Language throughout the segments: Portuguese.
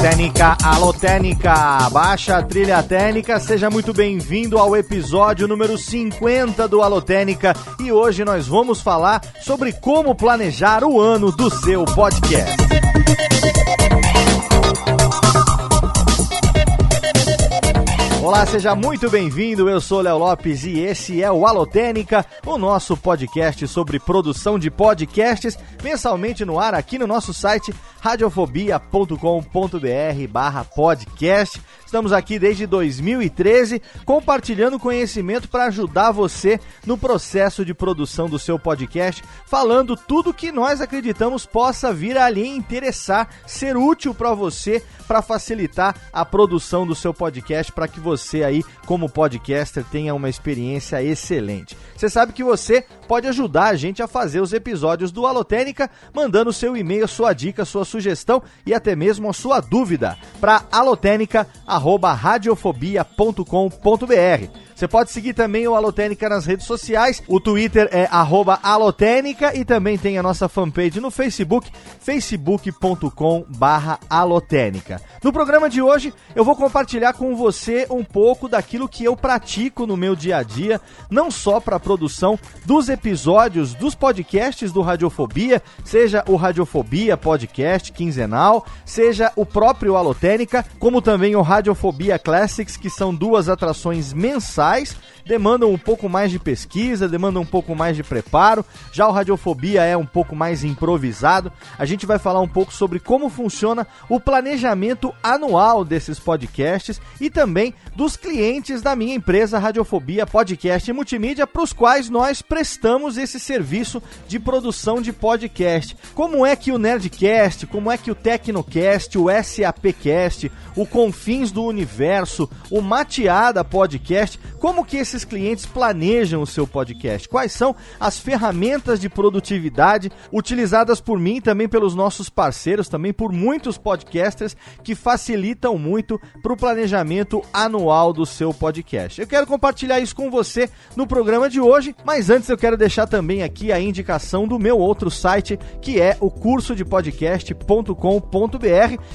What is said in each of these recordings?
Técnica, alô Técnica, baixa a trilha técnica, seja muito bem-vindo ao episódio número 50 do Alô Técnica e hoje nós vamos falar sobre como planejar o ano do seu podcast. Olá, seja muito bem-vindo. Eu sou Léo Lopes e esse é o Alotênica, o nosso podcast sobre produção de podcasts, mensalmente no ar aqui no nosso site radiofobia.com.br/podcast. Estamos aqui desde 2013 compartilhando conhecimento para ajudar você no processo de produção do seu podcast, falando tudo que nós acreditamos possa vir a lhe interessar, ser útil para você, para facilitar a produção do seu podcast, para que você aí, como podcaster, tenha uma experiência excelente. Você sabe que você pode ajudar a gente a fazer os episódios do Alotênica, mandando seu e-mail, sua dica, sua sugestão e até mesmo a sua dúvida para alotênica@radiofobia.com.br. Você pode seguir também o Alotênica nas redes sociais. O Twitter é alotênica e também tem a nossa fanpage no Facebook, facebook.com barra alotênica. No programa de hoje, eu vou compartilhar com você um pouco daquilo que eu pratico no meu dia a dia, não só para a produção dos episódios dos podcasts do Radiofobia, seja o Radiofobia Podcast quinzenal, seja o próprio Alotênica, como também o Radiofobia Classics, que são duas atrações mensais demandam um pouco mais de pesquisa, demandam um pouco mais de preparo. Já o Radiofobia é um pouco mais improvisado. A gente vai falar um pouco sobre como funciona o planejamento anual desses podcasts e também dos clientes da minha empresa Radiofobia Podcast e Multimídia, para os quais nós prestamos esse serviço de produção de podcast. Como é que o Nerdcast, como é que o Tecnocast, o SAPcast, o Confins do Universo, o Mateada Podcast, como que esses clientes planejam o seu podcast? Quais são as ferramentas de produtividade utilizadas por mim também pelos nossos parceiros, também por muitos podcasters que facilitam muito para o planejamento anual do seu podcast? Eu quero compartilhar isso com você no programa de hoje, mas antes eu quero deixar também aqui a indicação do meu outro site, que é o curso de podcast.com.br.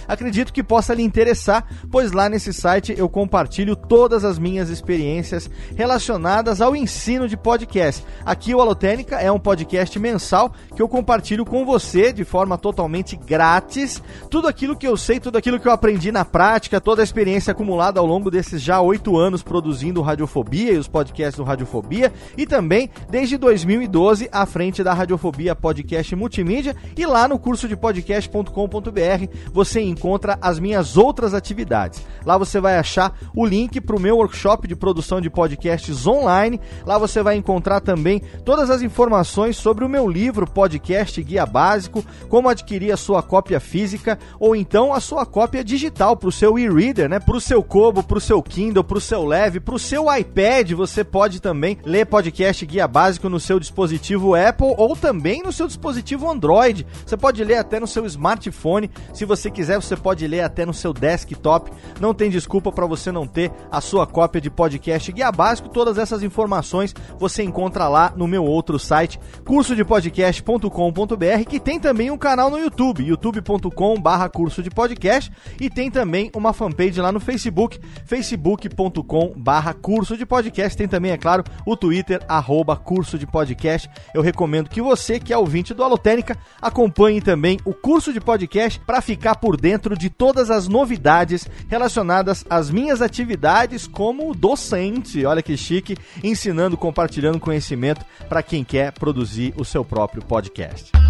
Acredito que possa lhe interessar, pois lá nesse site eu compartilho todas as minhas experiências relacionadas ao ensino de podcast. Aqui o Alotênica é um podcast mensal que eu compartilho com você de forma totalmente grátis. Tudo aquilo que eu sei, tudo aquilo que eu aprendi na prática, toda a experiência acumulada ao longo desses já oito anos produzindo Radiofobia e os podcasts do Radiofobia e também desde 2012 à frente da Radiofobia Podcast Multimídia e lá no curso de podcast.com.br você encontra as minhas outras atividades. Lá você vai achar o link para o meu workshop de produção de podcasts online. Lá você vai encontrar também todas as informações sobre o meu livro Podcast Guia Básico, como adquirir a sua cópia física ou então a sua cópia digital para o seu e-reader, né? Para o seu Kobo, para o seu Kindle, para o seu Leve, para o seu iPad. Você pode também ler Podcast Guia Básico no seu dispositivo Apple ou também no seu dispositivo Android. Você pode ler até no seu smartphone. Se você quiser, você pode ler até no seu desktop. Não tem desculpa para você não ter a sua cópia de Podcast Guia Básico. Todas essas informações você encontra lá no meu outro site, cursodepodcast.com.br, que tem também um canal no YouTube, youtube.com/barra curso de podcast, e tem também uma fanpage lá no Facebook, facebook.com/barra curso de podcast. Tem também, é claro, o Twitter, arroba curso de podcast. Eu recomendo que você, que é ouvinte do Alotênica, acompanhe também o curso de podcast para ficar por dentro de todas as novidades relacionadas às minhas atividades como docente. Olha que chique, ensinando, compartilhando conhecimento para quem quer produzir o seu próprio podcast.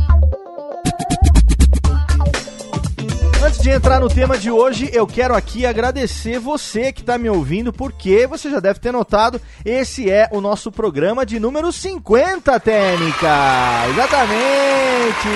Antes de entrar no tema de hoje, eu quero aqui agradecer você que está me ouvindo, porque você já deve ter notado, esse é o nosso programa de número 50, Técnica! Exatamente!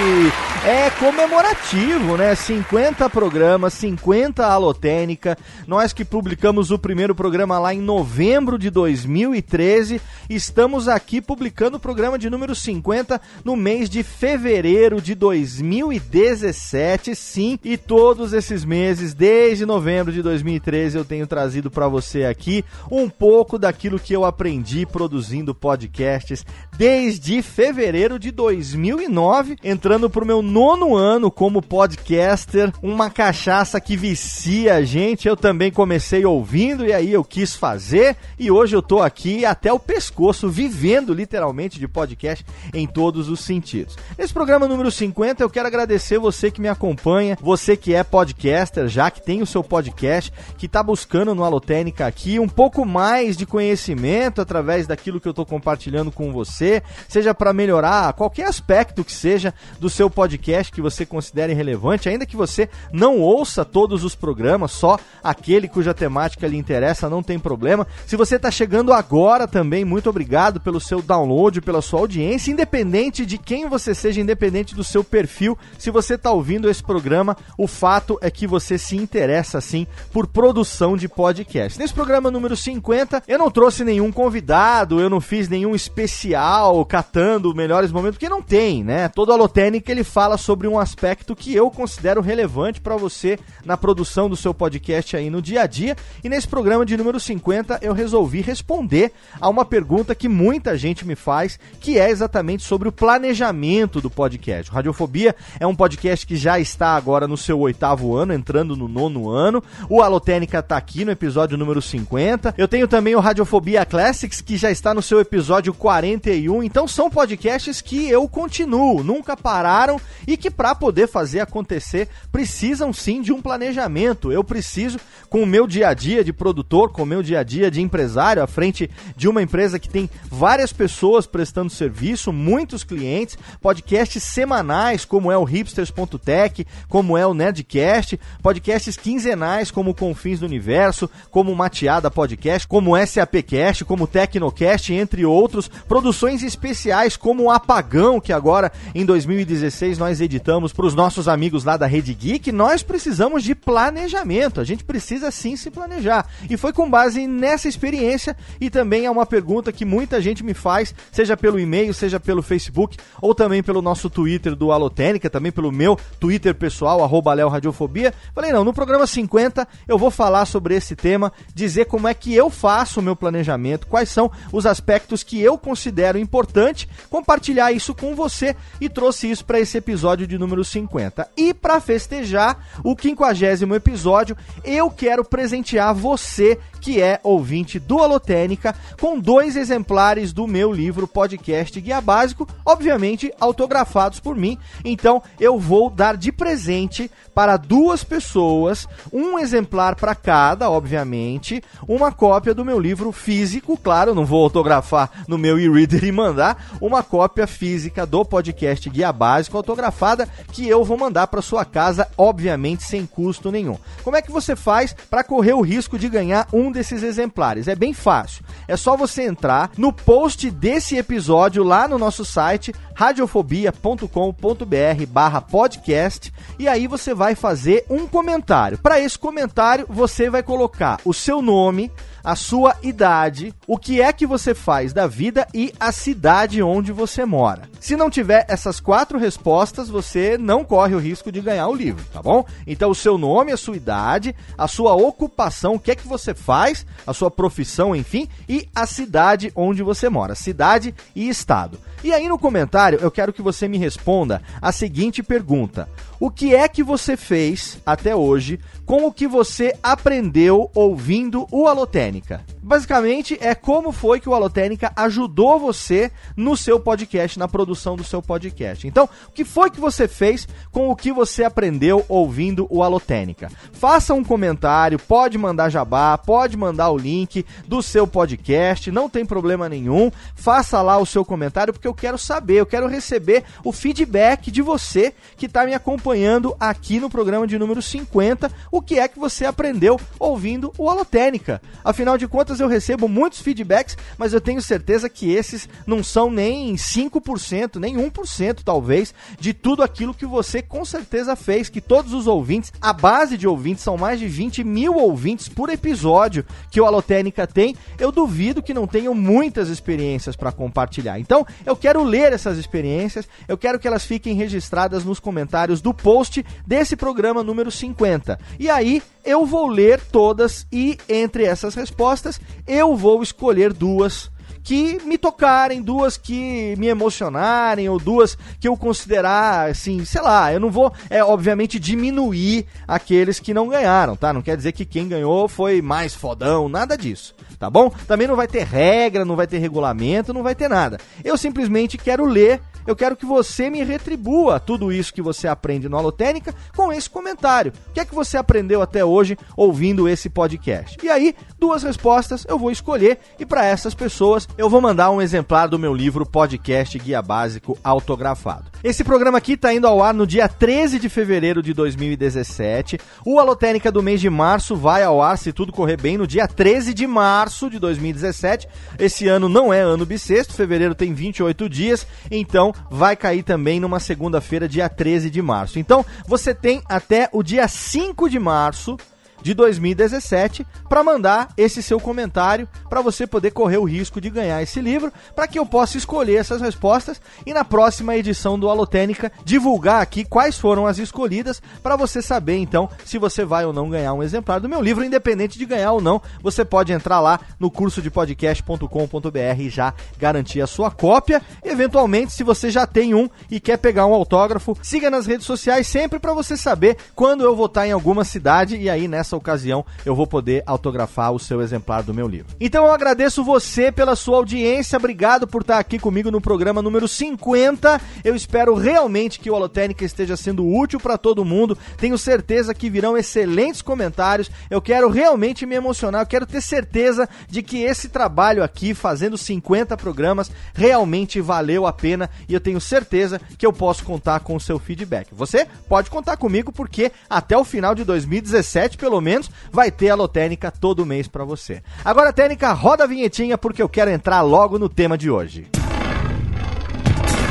É comemorativo, né? 50 programas, 50 Alotênica. Nós que publicamos o primeiro programa lá em novembro de 2013, estamos aqui publicando o programa de número 50 no mês de fevereiro de 2017, sim, e todo todos esses meses, desde novembro de 2013, eu tenho trazido para você aqui um pouco daquilo que eu aprendi produzindo podcasts desde fevereiro de 2009, entrando pro meu nono ano como podcaster, uma cachaça que vicia a gente. Eu também comecei ouvindo e aí eu quis fazer e hoje eu tô aqui até o pescoço vivendo literalmente de podcast em todos os sentidos. Nesse programa número 50, eu quero agradecer você que me acompanha, você que é podcaster, já que tem o seu podcast, que está buscando no Alotênica aqui um pouco mais de conhecimento através daquilo que eu estou compartilhando com você, seja para melhorar qualquer aspecto que seja do seu podcast que você considere relevante, ainda que você não ouça todos os programas, só aquele cuja temática lhe interessa, não tem problema. Se você está chegando agora também, muito obrigado pelo seu download, pela sua audiência, independente de quem você seja, independente do seu perfil, se você está ouvindo esse programa, o fato é que você se interessa sim por produção de podcast. Nesse programa número 50, eu não trouxe nenhum convidado, eu não fiz nenhum especial catando melhores momentos, porque não tem, né? Todo Alotênica ele fala sobre um aspecto que eu considero relevante para você na produção do seu podcast aí no dia a dia. E nesse programa de número 50, eu resolvi responder a uma pergunta que muita gente me faz, que é exatamente sobre o planejamento do podcast. O Radiofobia é um podcast que já está agora no seu oitavo ano, entrando no nono ano. O Alotênica tá aqui no episódio número 50. Eu tenho também o Radiofobia Classics, que já está no seu episódio 41. Então são podcasts que eu continuo, nunca pararam e que para poder fazer acontecer precisam sim de um planejamento. Eu preciso, com o meu dia a dia de produtor, com o meu dia a dia de empresário, à frente de uma empresa que tem várias pessoas prestando serviço, muitos clientes, podcasts semanais, como é o hipsters.tech, como é o Nerdcast Podcast, podcasts quinzenais como Confins do Universo, como Mateada Podcast, como SAPcast, como Tecnocast, entre outros, produções especiais como o Apagão, que agora em 2016 nós editamos para os nossos amigos lá da Rede Geek. Nós precisamos de planejamento, a gente precisa sim se planejar. E foi com base nessa experiência e também é uma pergunta que muita gente me faz, seja pelo e-mail, seja pelo Facebook ou também pelo nosso Twitter do Alotênica, também pelo meu Twitter pessoal, arroba Radiofobia xenofobia. Falei, não, no programa 50 eu vou falar sobre esse tema, dizer como é que eu faço o meu planejamento, quais são os aspectos que eu considero importante, compartilhar isso com você e trouxe isso para esse episódio de número 50. E para festejar o 50 episódio, eu quero presentear você que é ouvinte do Alotênica, com dois exemplares do meu livro podcast Guia Básico, obviamente autografados por mim. Então eu vou dar de presente para duas pessoas, um exemplar para cada, obviamente, uma cópia do meu livro físico, claro, não vou autografar no meu e-reader e mandar, uma cópia física do podcast Guia Básico autografada que eu vou mandar para sua casa, obviamente sem custo nenhum. Como é que você faz para correr o risco de ganhar um desses exemplares. É bem fácil. É só você entrar no post desse episódio lá no nosso site radiofobia.com.br barra podcast e aí você vai fazer um comentário. Para esse comentário, você vai colocar o seu nome, a sua idade, o que é que você faz da vida e a cidade onde você mora. Se não tiver essas quatro respostas, você não corre o risco de ganhar o livro, tá bom? Então, o seu nome, a sua idade, a sua ocupação, o que é que você faz, a sua profissão, enfim, e a cidade onde você mora, cidade e estado. E aí no comentário eu quero que você me responda a seguinte pergunta: O que é que você fez até hoje com o que você aprendeu ouvindo o Alotênica. Basicamente, é como foi que o Alotênica ajudou você no seu podcast, na produção do seu podcast. Então, o que foi que você fez com o que você aprendeu ouvindo o Alotênica? Faça um comentário, pode mandar jabá, pode mandar o link do seu podcast, não tem problema nenhum. Faça lá o seu comentário, porque eu quero saber, eu quero receber o feedback de você que está me acompanhando aqui no programa de número 50. O que é que você aprendeu ouvindo o Alotênica? Afinal de contas, eu recebo muitos feedbacks, mas eu tenho certeza que esses não são nem 5%, nem 1% talvez, de tudo aquilo que você com certeza fez, que todos os ouvintes, a base de ouvintes são mais de 20 mil ouvintes por episódio que o Alotênica tem, eu duvido que não tenham muitas experiências para compartilhar. Então, eu quero ler essas experiências, eu quero que elas fiquem registradas nos comentários do post desse programa número 50. E aí, eu vou ler todas e entre essas respostas eu vou escolher duas que me tocarem, duas que me emocionarem, ou duas que eu considerar, assim, sei lá, eu não vou, é, obviamente, diminuir aqueles que não ganharam, tá? Não quer dizer que quem ganhou foi mais fodão, nada disso, tá bom? Também não vai ter regra, não vai ter regulamento, não vai ter nada. Eu simplesmente quero ler eu quero que você me retribua tudo isso que você aprende no Alotênica com esse comentário. O que é que você aprendeu até hoje ouvindo esse podcast? E aí, duas respostas eu vou escolher e para essas pessoas eu vou mandar um exemplar do meu livro Podcast Guia Básico Autografado. Esse programa aqui está indo ao ar no dia 13 de fevereiro de 2017. O Alotênica do mês de março vai ao ar, se tudo correr bem, no dia 13 de março de 2017. Esse ano não é ano bissexto, fevereiro tem 28 dias, então vai cair também numa segunda-feira, dia 13 de março. Então, você tem até o dia 5 de março de 2017 para mandar esse seu comentário para você poder correr o risco de ganhar esse livro, para que eu possa escolher essas respostas e na próxima edição do Alotênica divulgar aqui quais foram as escolhidas para você saber então se você vai ou não ganhar um exemplar do meu livro, independente de ganhar ou não, você pode entrar lá no curso de podcast.com.br e já garantir a sua cópia. Eventualmente, se você já tem um e quer pegar um autógrafo, siga nas redes sociais sempre para você saber quando eu vou estar em alguma cidade e aí nessa nessa ocasião eu vou poder autografar o seu exemplar do meu livro. Então eu agradeço você pela sua audiência, obrigado por estar aqui comigo no programa número 50. Eu espero realmente que o Holotênica esteja sendo útil para todo mundo. Tenho certeza que virão excelentes comentários. Eu quero realmente me emocionar, eu quero ter certeza de que esse trabalho aqui, fazendo 50 programas, realmente valeu a pena e eu tenho certeza que eu posso contar com o seu feedback. Você pode contar comigo porque até o final de 2017, pelo pelo menos, vai ter a Lotênica todo mês para você. Agora, Técnica, roda a vinhetinha porque eu quero entrar logo no tema de hoje.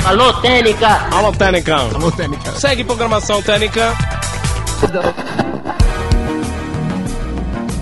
Alô, Técnica! Alô, Técnica! Alô, Técnica! Segue programação, Técnica!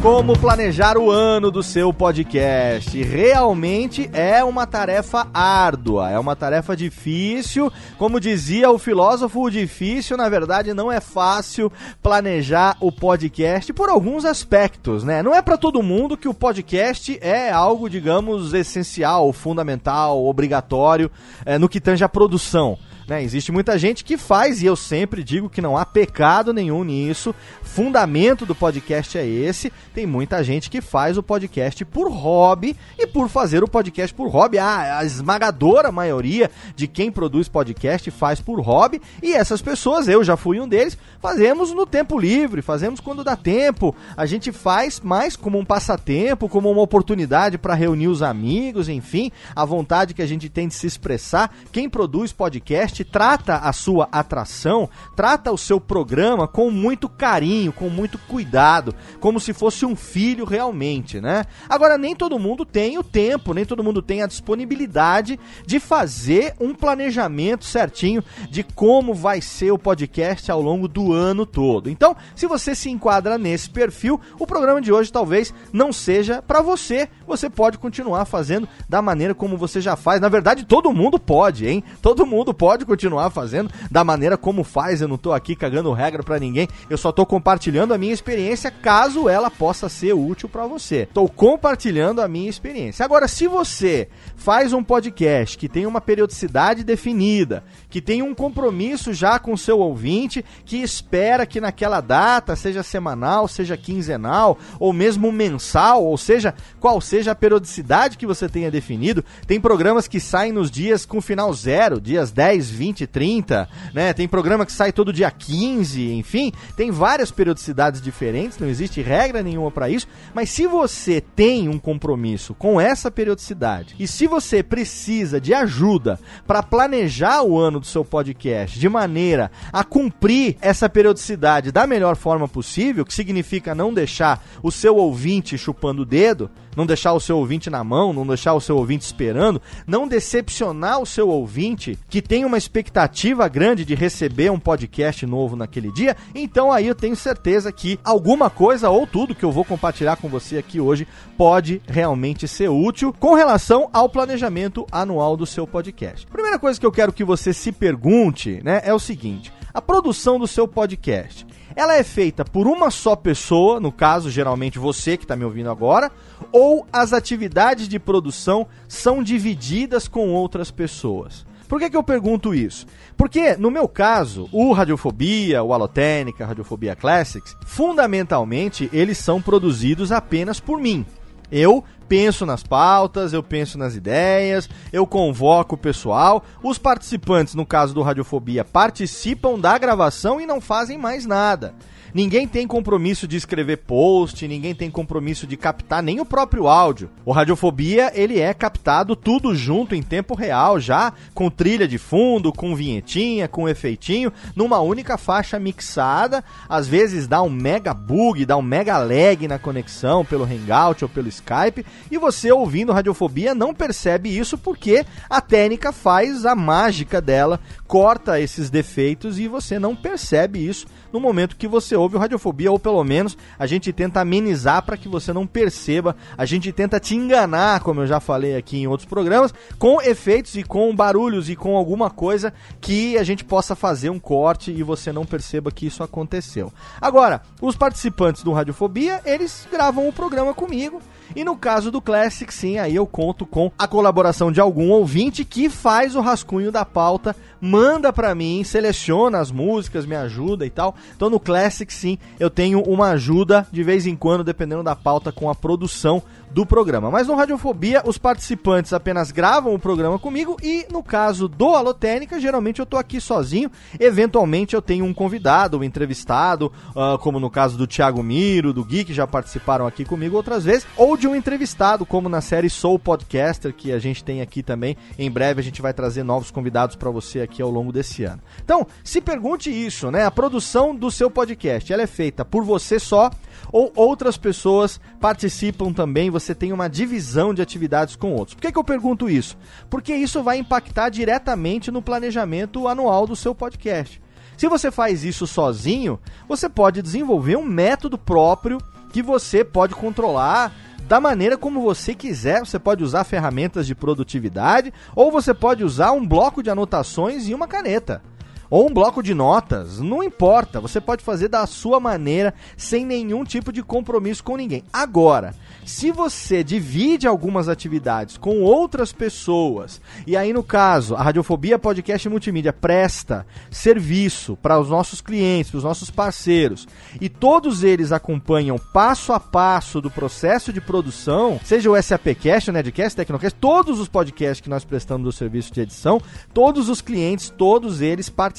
Como planejar o ano do seu podcast? Realmente é uma tarefa árdua, é uma tarefa difícil. Como dizia o filósofo, o difícil, na verdade, não é fácil planejar o podcast por alguns aspectos, né? Não é para todo mundo que o podcast é algo, digamos, essencial, fundamental, obrigatório é, no que tange a produção. Né? Existe muita gente que faz, e eu sempre digo que não há pecado nenhum nisso. Fundamento do podcast é esse. Tem muita gente que faz o podcast por hobby e por fazer o podcast por hobby. a esmagadora maioria de quem produz podcast faz por hobby. E essas pessoas, eu já fui um deles, fazemos no tempo livre, fazemos quando dá tempo. A gente faz mais como um passatempo, como uma oportunidade para reunir os amigos, enfim, a vontade que a gente tem de se expressar. Quem produz podcast trata a sua atração, trata o seu programa com muito carinho, com muito cuidado, como se fosse um filho realmente, né? Agora, nem todo mundo tem o tempo, nem todo mundo tem a disponibilidade de fazer um planejamento certinho de como vai ser o podcast ao longo do ano todo. Então, se você se enquadra nesse perfil, o programa de hoje talvez não seja para você. Você pode continuar fazendo da maneira como você já faz. Na verdade, todo mundo pode, hein? Todo mundo pode continuar fazendo da maneira como faz. Eu não tô aqui cagando regra para ninguém. Eu só tô compartilhando a minha experiência caso ela possa ser útil para você. Tô compartilhando a minha experiência. Agora, se você faz um podcast que tem uma periodicidade definida, que tem um compromisso já com o seu ouvinte, que espera que naquela data, seja semanal, seja quinzenal, ou mesmo mensal, ou seja, qual seja a periodicidade que você tenha definido, tem programas que saem nos dias com final zero, dias 10, 20, 30, né? Tem programa que sai todo dia 15, enfim, tem várias periodicidades diferentes, não existe regra nenhuma para isso, mas se você tem um compromisso com essa periodicidade e se você precisa de ajuda para planejar o ano do seu podcast de maneira a cumprir essa periodicidade da melhor forma possível, que significa não deixar o seu ouvinte chupando o dedo, não deixar o seu ouvinte na mão, não deixar o seu ouvinte esperando, não decepcionar o seu ouvinte que tem uma expectativa grande de receber um podcast novo naquele dia, então aí eu tenho certeza que alguma coisa ou tudo que eu vou compartilhar com você aqui hoje pode realmente ser útil com relação ao planejamento anual do seu podcast. Primeira coisa que eu quero que você se pergunte, né, é o seguinte: a produção do seu podcast ela é feita por uma só pessoa, no caso, geralmente você que está me ouvindo agora, ou as atividades de produção são divididas com outras pessoas? Por que, que eu pergunto isso? Porque, no meu caso, o Radiofobia, o Alotênica, Radiofobia Classics, fundamentalmente eles são produzidos apenas por mim. Eu penso nas pautas, eu penso nas ideias, eu convoco o pessoal. Os participantes, no caso do Radiofobia, participam da gravação e não fazem mais nada. Ninguém tem compromisso de escrever post, ninguém tem compromisso de captar nem o próprio áudio. O Radiofobia, ele é captado tudo junto em tempo real, já com trilha de fundo, com vinhetinha, com efeitinho, numa única faixa mixada. Às vezes dá um mega bug, dá um mega lag na conexão pelo Hangout ou pelo Skype, e você ouvindo Radiofobia não percebe isso porque a técnica faz a mágica dela, corta esses defeitos e você não percebe isso no momento que você ouve o Radiofobia, ou pelo menos a gente tenta amenizar para que você não perceba, a gente tenta te enganar, como eu já falei aqui em outros programas, com efeitos e com barulhos e com alguma coisa que a gente possa fazer um corte e você não perceba que isso aconteceu. Agora, os participantes do Radiofobia, eles gravam o programa comigo. E no caso do Classic, sim, aí eu conto com a colaboração de algum ouvinte que faz o rascunho da pauta, manda para mim, seleciona as músicas, me ajuda e tal. Então no Classic, sim, eu tenho uma ajuda de vez em quando, dependendo da pauta, com a produção do programa. Mas no Radiofobia, os participantes apenas gravam o programa comigo e no caso do Alotênica, geralmente eu tô aqui sozinho. Eventualmente eu tenho um convidado, um entrevistado, uh, como no caso do Thiago Miro, do Gui, que já participaram aqui comigo outras vezes, ou de um entrevistado, como na série Soul Podcaster, que a gente tem aqui também. Em breve a gente vai trazer novos convidados para você aqui ao longo desse ano. Então, se pergunte isso, né? A produção do seu podcast, ela é feita por você só ou outras pessoas participam também, você tem uma divisão de atividades com outros. Por que, que eu pergunto isso? Porque isso vai impactar diretamente no planejamento anual do seu podcast. Se você faz isso sozinho, você pode desenvolver um método próprio que você pode controlar da maneira como você quiser. Você pode usar ferramentas de produtividade ou você pode usar um bloco de anotações e uma caneta ou um bloco de notas, não importa, você pode fazer da sua maneira, sem nenhum tipo de compromisso com ninguém. Agora, se você divide algumas atividades com outras pessoas, e aí no caso, a Radiofobia Podcast Multimídia presta serviço para os nossos clientes, para os nossos parceiros, e todos eles acompanham passo a passo do processo de produção, seja o SAPcast, o Nedcast, o Tecnocast, todos os podcasts que nós prestamos do serviço de edição, todos os clientes, todos eles participam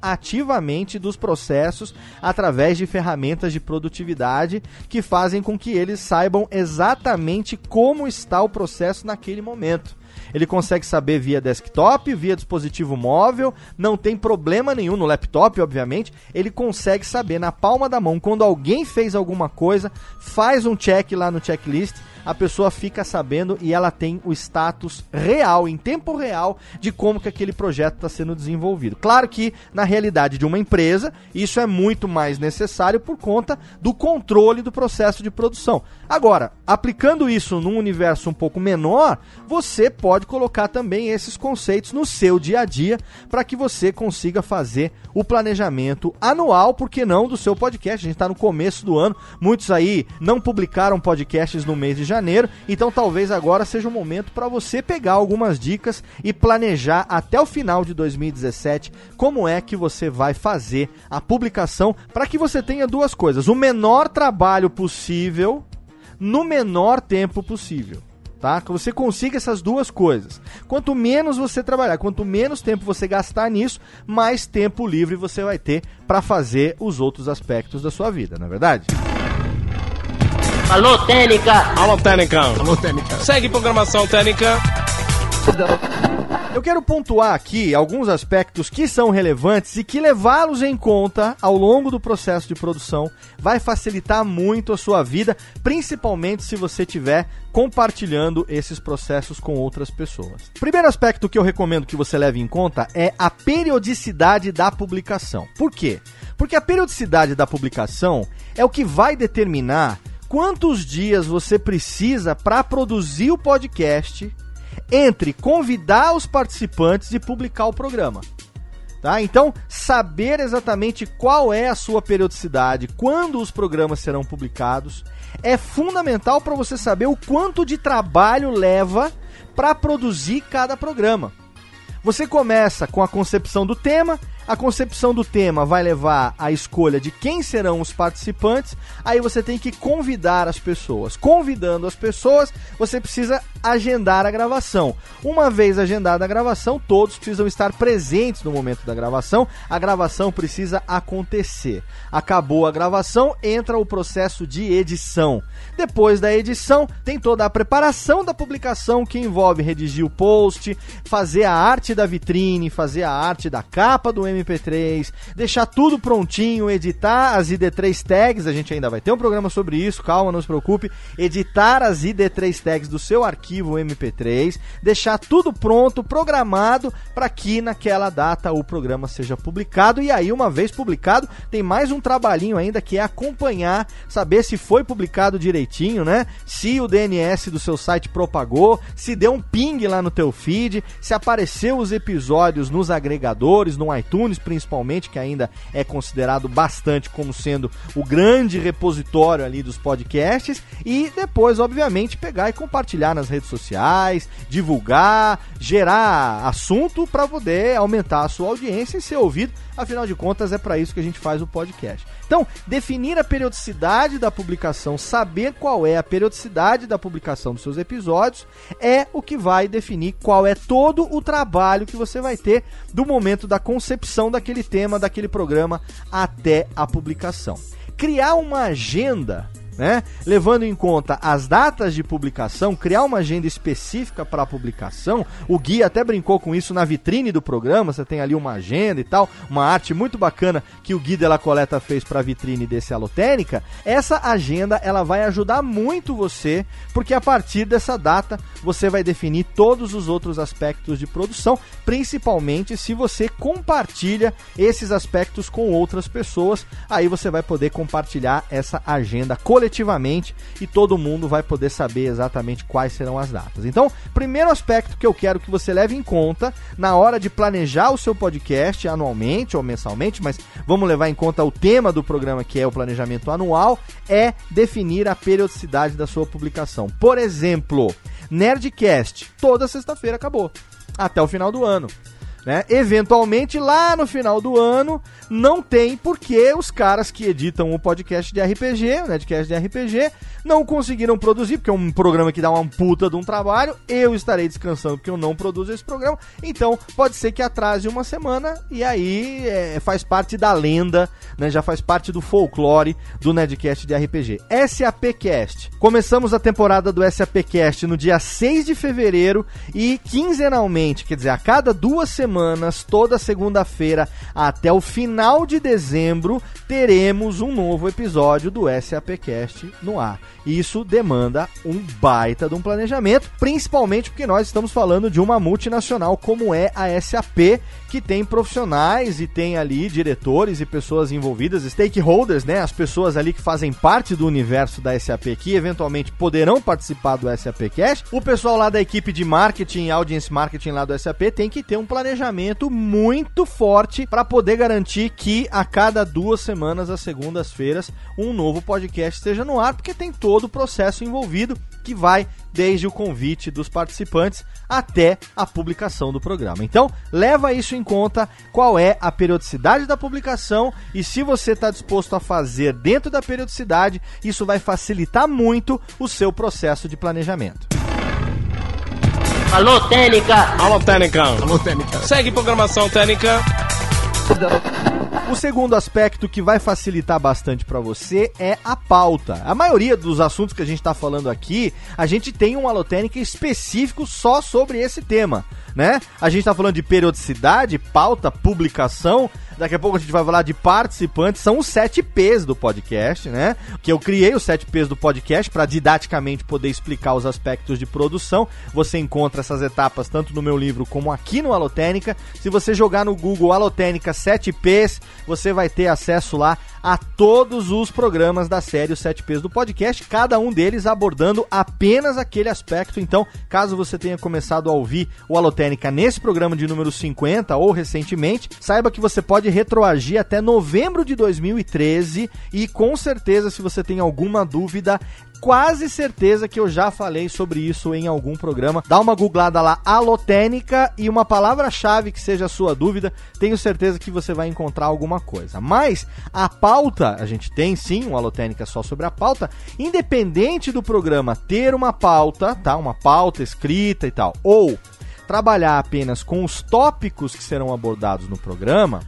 ativamente dos processos através de ferramentas de produtividade que fazem com que eles saibam exatamente como está o processo naquele momento. Ele consegue saber via desktop, via dispositivo móvel, não tem problema nenhum no laptop, obviamente. Ele consegue saber na palma da mão quando alguém fez alguma coisa, faz um check lá no checklist a pessoa fica sabendo e ela tem o status real, em tempo real, de como que aquele projeto está sendo desenvolvido. Claro que na realidade de uma empresa, isso é muito mais necessário por conta do controle do processo de produção. Agora, aplicando isso num universo um pouco menor, você pode colocar também esses conceitos no seu dia a dia para que você consiga fazer o planejamento anual, por que não, do seu podcast. A gente está no começo do ano, muitos aí não publicaram podcasts no mês de janeiro, então talvez agora seja o momento para você pegar algumas dicas e planejar até o final de 2017 como é que você vai fazer a publicação para que você tenha duas coisas: o menor trabalho possível no menor tempo possível tá? Que você consiga essas duas coisas. Quanto menos você trabalhar, quanto menos tempo você gastar nisso, mais tempo livre você vai ter para fazer os outros aspectos da sua vida, não é verdade? Alô, Técnica! Alô, Técnica! Alô, Técnica! Segue programação Técnica! Eu quero pontuar aqui alguns aspectos que são relevantes e que levá-los em conta ao longo do processo de produção vai facilitar muito a sua vida, principalmente se você estiver compartilhando esses processos com outras pessoas. Primeiro aspecto que eu recomendo que você leve em conta é a periodicidade da publicação. Por quê? Porque a periodicidade da publicação é o que vai determinar quantos dias você precisa para produzir o podcast entre convidar os participantes e publicar o programa. Tá? Então, saber exatamente qual é a sua periodicidade, quando os programas serão publicados, é fundamental para você saber o quanto de trabalho leva para produzir cada programa. Você começa com a concepção do tema, a concepção do tema vai levar à escolha de quem serão os participantes. Aí você tem que convidar as pessoas. Convidando as pessoas, você precisa agendar a gravação. Uma vez agendada a gravação, todos precisam estar presentes no momento da gravação. A gravação precisa acontecer. Acabou a gravação, entra o processo de edição. Depois da edição, tem toda a preparação da publicação que envolve redigir o post, fazer a arte da vitrine, fazer a arte da capa do MP3, deixar tudo prontinho, editar as ID3 tags, a gente ainda vai ter um programa sobre isso, calma, não se preocupe, editar as ID3 tags do seu arquivo MP3, deixar tudo pronto, programado para que naquela data o programa seja publicado e aí uma vez publicado, tem mais um trabalhinho ainda que é acompanhar, saber se foi publicado direitinho, né? Se o DNS do seu site propagou, se deu um ping lá no teu feed, se apareceu os episódios nos agregadores, no iTunes principalmente, que ainda é considerado bastante como sendo o grande repositório ali dos podcasts, e depois, obviamente, pegar e compartilhar nas redes sociais, divulgar, gerar assunto para poder aumentar a sua audiência e ser ouvido Afinal de contas, é para isso que a gente faz o podcast. Então, definir a periodicidade da publicação, saber qual é a periodicidade da publicação dos seus episódios, é o que vai definir qual é todo o trabalho que você vai ter do momento da concepção daquele tema, daquele programa, até a publicação. Criar uma agenda né? Levando em conta as datas de publicação, criar uma agenda específica para a publicação. O Gui até brincou com isso na vitrine do programa. Você tem ali uma agenda e tal, uma arte muito bacana que o Gui de la Coleta fez para a vitrine desse Alotênica. Essa agenda ela vai ajudar muito você, porque a partir dessa data você vai definir todos os outros aspectos de produção, principalmente se você compartilha esses aspectos com outras pessoas. Aí você vai poder compartilhar essa agenda coletiva coletivamente e todo mundo vai poder saber exatamente quais serão as datas. Então, primeiro aspecto que eu quero que você leve em conta na hora de planejar o seu podcast anualmente ou mensalmente, mas vamos levar em conta o tema do programa que é o planejamento anual, é definir a periodicidade da sua publicação. Por exemplo, Nerdcast, toda sexta-feira acabou, até o final do ano. Né? Eventualmente, lá no final do ano, não tem porque os caras que editam o podcast de RPG, o Netcast de RPG, não conseguiram produzir, porque é um programa que dá uma puta de um trabalho. Eu estarei descansando porque eu não produzo esse programa. Então, pode ser que atrase uma semana e aí é, faz parte da lenda, né? já faz parte do folclore do Nedcast de RPG. SAPcast. Começamos a temporada do SAPcast no dia 6 de fevereiro e quinzenalmente, quer dizer, a cada duas semanas semanas, toda segunda-feira até o final de dezembro, teremos um novo episódio do SAPcast no ar. Isso demanda um baita de um planejamento, principalmente porque nós estamos falando de uma multinacional como é a SAP, que tem profissionais e tem ali diretores e pessoas envolvidas, stakeholders, né? As pessoas ali que fazem parte do universo da SAP que eventualmente poderão participar do SAP Cash. O pessoal lá da equipe de marketing, audience marketing lá do SAP tem que ter um planejamento muito forte para poder garantir que a cada duas semanas, às segundas-feiras, um novo podcast esteja no ar, porque tem todo o processo envolvido que vai desde o convite dos participantes até a publicação do programa. Então, leva isso em conta, qual é a periodicidade da publicação e se você está disposto a fazer dentro da periodicidade, isso vai facilitar muito o seu processo de planejamento. Alô, Técnica! Alô, Técnica! Alô, Técnica! Segue programação Técnica! O segundo aspecto que vai facilitar bastante para você é a pauta. A maioria dos assuntos que a gente está falando aqui, a gente tem um alotênica específico só sobre esse tema né? A gente tá falando de periodicidade, pauta, publicação. Daqui a pouco a gente vai falar de participantes. São os 7 P's do podcast, né? Que eu criei os 7 P's do podcast para didaticamente poder explicar os aspectos de produção. Você encontra essas etapas tanto no meu livro como aqui no Alotênica. Se você jogar no Google Alotênica 7 P's, você vai ter acesso lá a todos os programas da série Os 7 P's do podcast, cada um deles abordando apenas aquele aspecto. Então, caso você tenha começado a ouvir o Alotênica nesse programa de número 50 ou recentemente, saiba que você pode retroagir até novembro de 2013 e com certeza, se você tem alguma dúvida, quase certeza que eu já falei sobre isso em algum programa. Dá uma googlada lá, alotênica, e uma palavra-chave que seja a sua dúvida, tenho certeza que você vai encontrar alguma coisa. Mas a pauta, a gente tem sim uma alotênica só sobre a pauta, independente do programa ter uma pauta, tá? Uma pauta escrita e tal, ou trabalhar apenas com os tópicos que serão abordados no programa,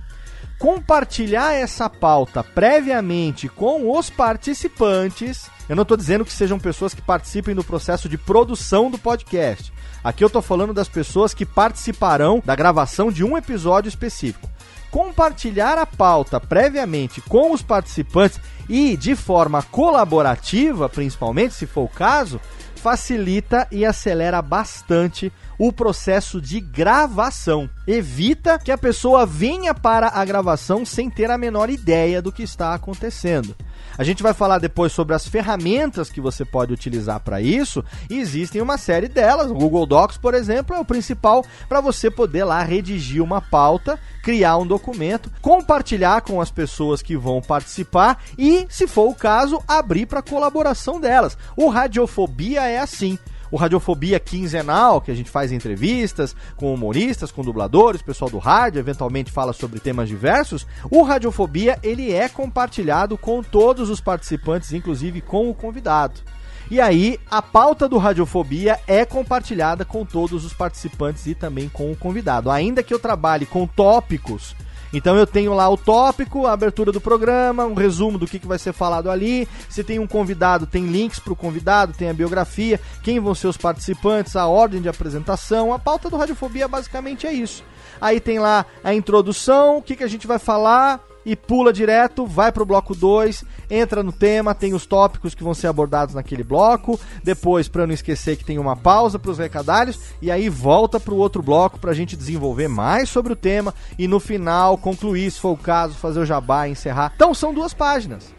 compartilhar essa pauta previamente com os participantes. Eu não estou dizendo que sejam pessoas que participem do processo de produção do podcast. Aqui eu estou falando das pessoas que participarão da gravação de um episódio específico. Compartilhar a pauta previamente com os participantes e de forma colaborativa, principalmente se for o caso, facilita e acelera bastante o processo de gravação. Evita que a pessoa venha para a gravação sem ter a menor ideia do que está acontecendo. A gente vai falar depois sobre as ferramentas que você pode utilizar para isso, e existem uma série delas. O Google Docs, por exemplo, é o principal para você poder lá redigir uma pauta, criar um documento, compartilhar com as pessoas que vão participar e, se for o caso, abrir para colaboração delas. O Radiofobia é assim o Radiofobia quinzenal, que a gente faz entrevistas com humoristas, com dubladores, pessoal do rádio, eventualmente fala sobre temas diversos. O Radiofobia, ele é compartilhado com todos os participantes, inclusive com o convidado. E aí, a pauta do Radiofobia é compartilhada com todos os participantes e também com o convidado. Ainda que eu trabalhe com tópicos então eu tenho lá o tópico, a abertura do programa, um resumo do que, que vai ser falado ali. Se tem um convidado, tem links para o convidado, tem a biografia, quem vão ser os participantes, a ordem de apresentação. A pauta do Radiofobia basicamente é isso. Aí tem lá a introdução, o que, que a gente vai falar, e pula direto, vai pro bloco 2, entra no tema, tem os tópicos que vão ser abordados naquele bloco, depois, para não esquecer que tem uma pausa para os recadários, e aí volta pro outro bloco para a gente desenvolver mais sobre o tema e no final concluir, se for o caso, fazer o jabá encerrar. Então são duas páginas.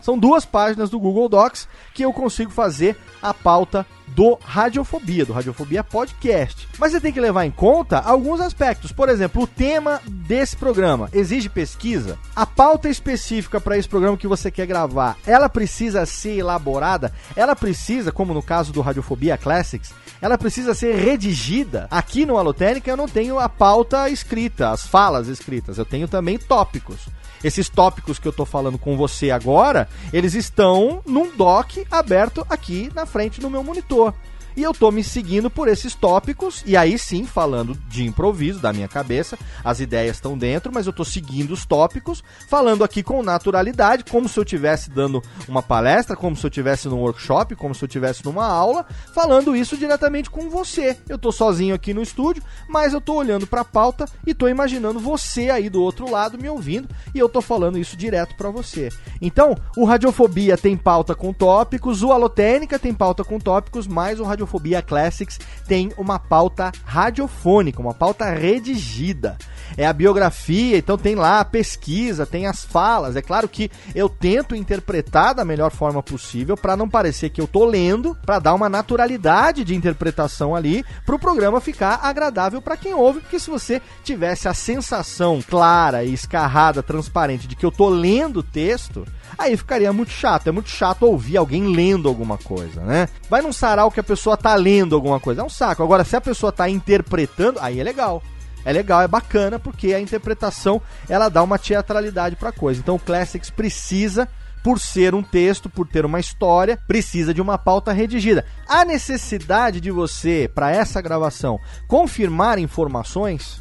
São duas páginas do Google Docs que eu consigo fazer a pauta do Radiofobia, do Radiofobia Podcast. Mas você tem que levar em conta alguns aspectos. Por exemplo, o tema desse programa exige pesquisa. A pauta específica para esse programa que você quer gravar, ela precisa ser elaborada, ela precisa, como no caso do Radiofobia Classics, ela precisa ser redigida. Aqui no Alotênica eu não tenho a pauta escrita, as falas escritas, eu tenho também tópicos. Esses tópicos que eu tô falando com você agora, eles estão num doc aberto aqui na frente do meu monitor. E eu tô me seguindo por esses tópicos, e aí sim, falando de improviso, da minha cabeça, as ideias estão dentro, mas eu tô seguindo os tópicos, falando aqui com naturalidade, como se eu estivesse dando uma palestra, como se eu estivesse num workshop, como se eu estivesse numa aula, falando isso diretamente com você. Eu tô sozinho aqui no estúdio, mas eu tô olhando pra pauta e tô imaginando você aí do outro lado me ouvindo, e eu tô falando isso direto para você. Então, o Radiofobia tem pauta com tópicos, o Alotênica tem pauta com tópicos, mas o Radiofobia Radiofobia Classics tem uma pauta radiofônica, uma pauta redigida. É a biografia, então tem lá a pesquisa, tem as falas. É claro que eu tento interpretar da melhor forma possível para não parecer que eu tô lendo, para dar uma naturalidade de interpretação ali, para o programa ficar agradável para quem ouve, porque se você tivesse a sensação clara e escarrada, transparente de que eu tô lendo o texto, aí ficaria muito chato. É muito chato ouvir alguém lendo alguma coisa, né? Vai num sarau que a pessoa tá lendo alguma coisa, é um saco. Agora, se a pessoa tá interpretando, aí é legal. É legal, é bacana, porque a interpretação ela dá uma teatralidade pra coisa. Então o Classics precisa por ser um texto, por ter uma história, precisa de uma pauta redigida. A necessidade de você, para essa gravação, confirmar informações,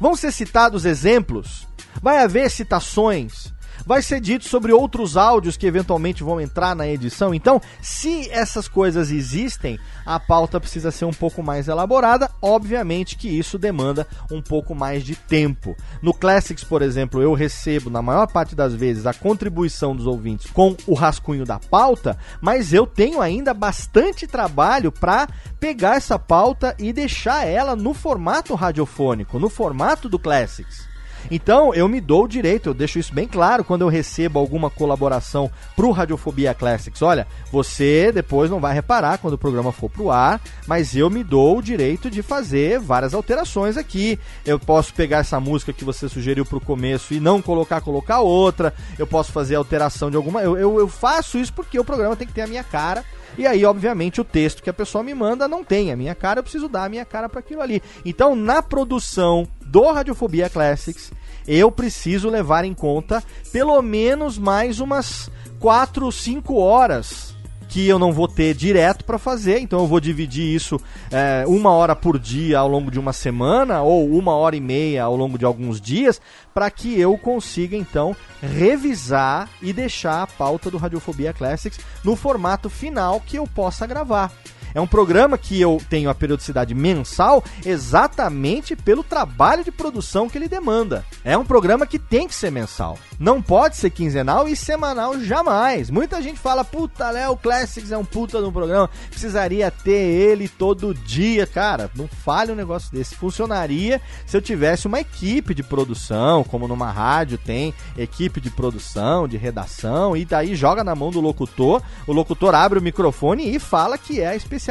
vão ser citados exemplos, vai haver citações, vai ser dito sobre outros áudios que eventualmente vão entrar na edição. Então, se essas coisas existem, a pauta precisa ser um pouco mais elaborada. Obviamente que isso demanda um pouco mais de tempo. No Classics, por exemplo, eu recebo, na maior parte das vezes, a contribuição dos ouvintes com o rascunho da pauta, mas eu tenho ainda bastante trabalho para pegar essa pauta e deixar ela no formato radiofônico, no formato do Classics. Então, eu me dou o direito, eu deixo isso bem claro quando eu recebo alguma colaboração pro Radiofobia Classics. Olha, você depois não vai reparar quando o programa for pro ar, mas eu me dou o direito de fazer várias alterações aqui. Eu posso pegar essa música que você sugeriu pro começo e não colocar, colocar outra. Eu posso fazer alteração de alguma. Eu, eu, eu faço isso porque o programa tem que ter a minha cara. E aí, obviamente, o texto que a pessoa me manda não tem a minha cara, eu preciso dar a minha cara para aquilo ali. Então, na produção do Radiofobia Classics, eu preciso levar em conta pelo menos mais umas 4, 5 horas que eu não vou ter direto para fazer, então eu vou dividir isso é, uma hora por dia ao longo de uma semana ou uma hora e meia ao longo de alguns dias, para que eu consiga então revisar e deixar a pauta do Radiofobia Classics no formato final que eu possa gravar. É um programa que eu tenho a periodicidade mensal exatamente pelo trabalho de produção que ele demanda. É um programa que tem que ser mensal. Não pode ser quinzenal e semanal jamais. Muita gente fala, puta, Léo Classics é um puta no programa, precisaria ter ele todo dia. Cara, não fale um negócio desse. Funcionaria se eu tivesse uma equipe de produção, como numa rádio tem equipe de produção, de redação, e daí joga na mão do locutor, o locutor abre o microfone e fala que é a especialidade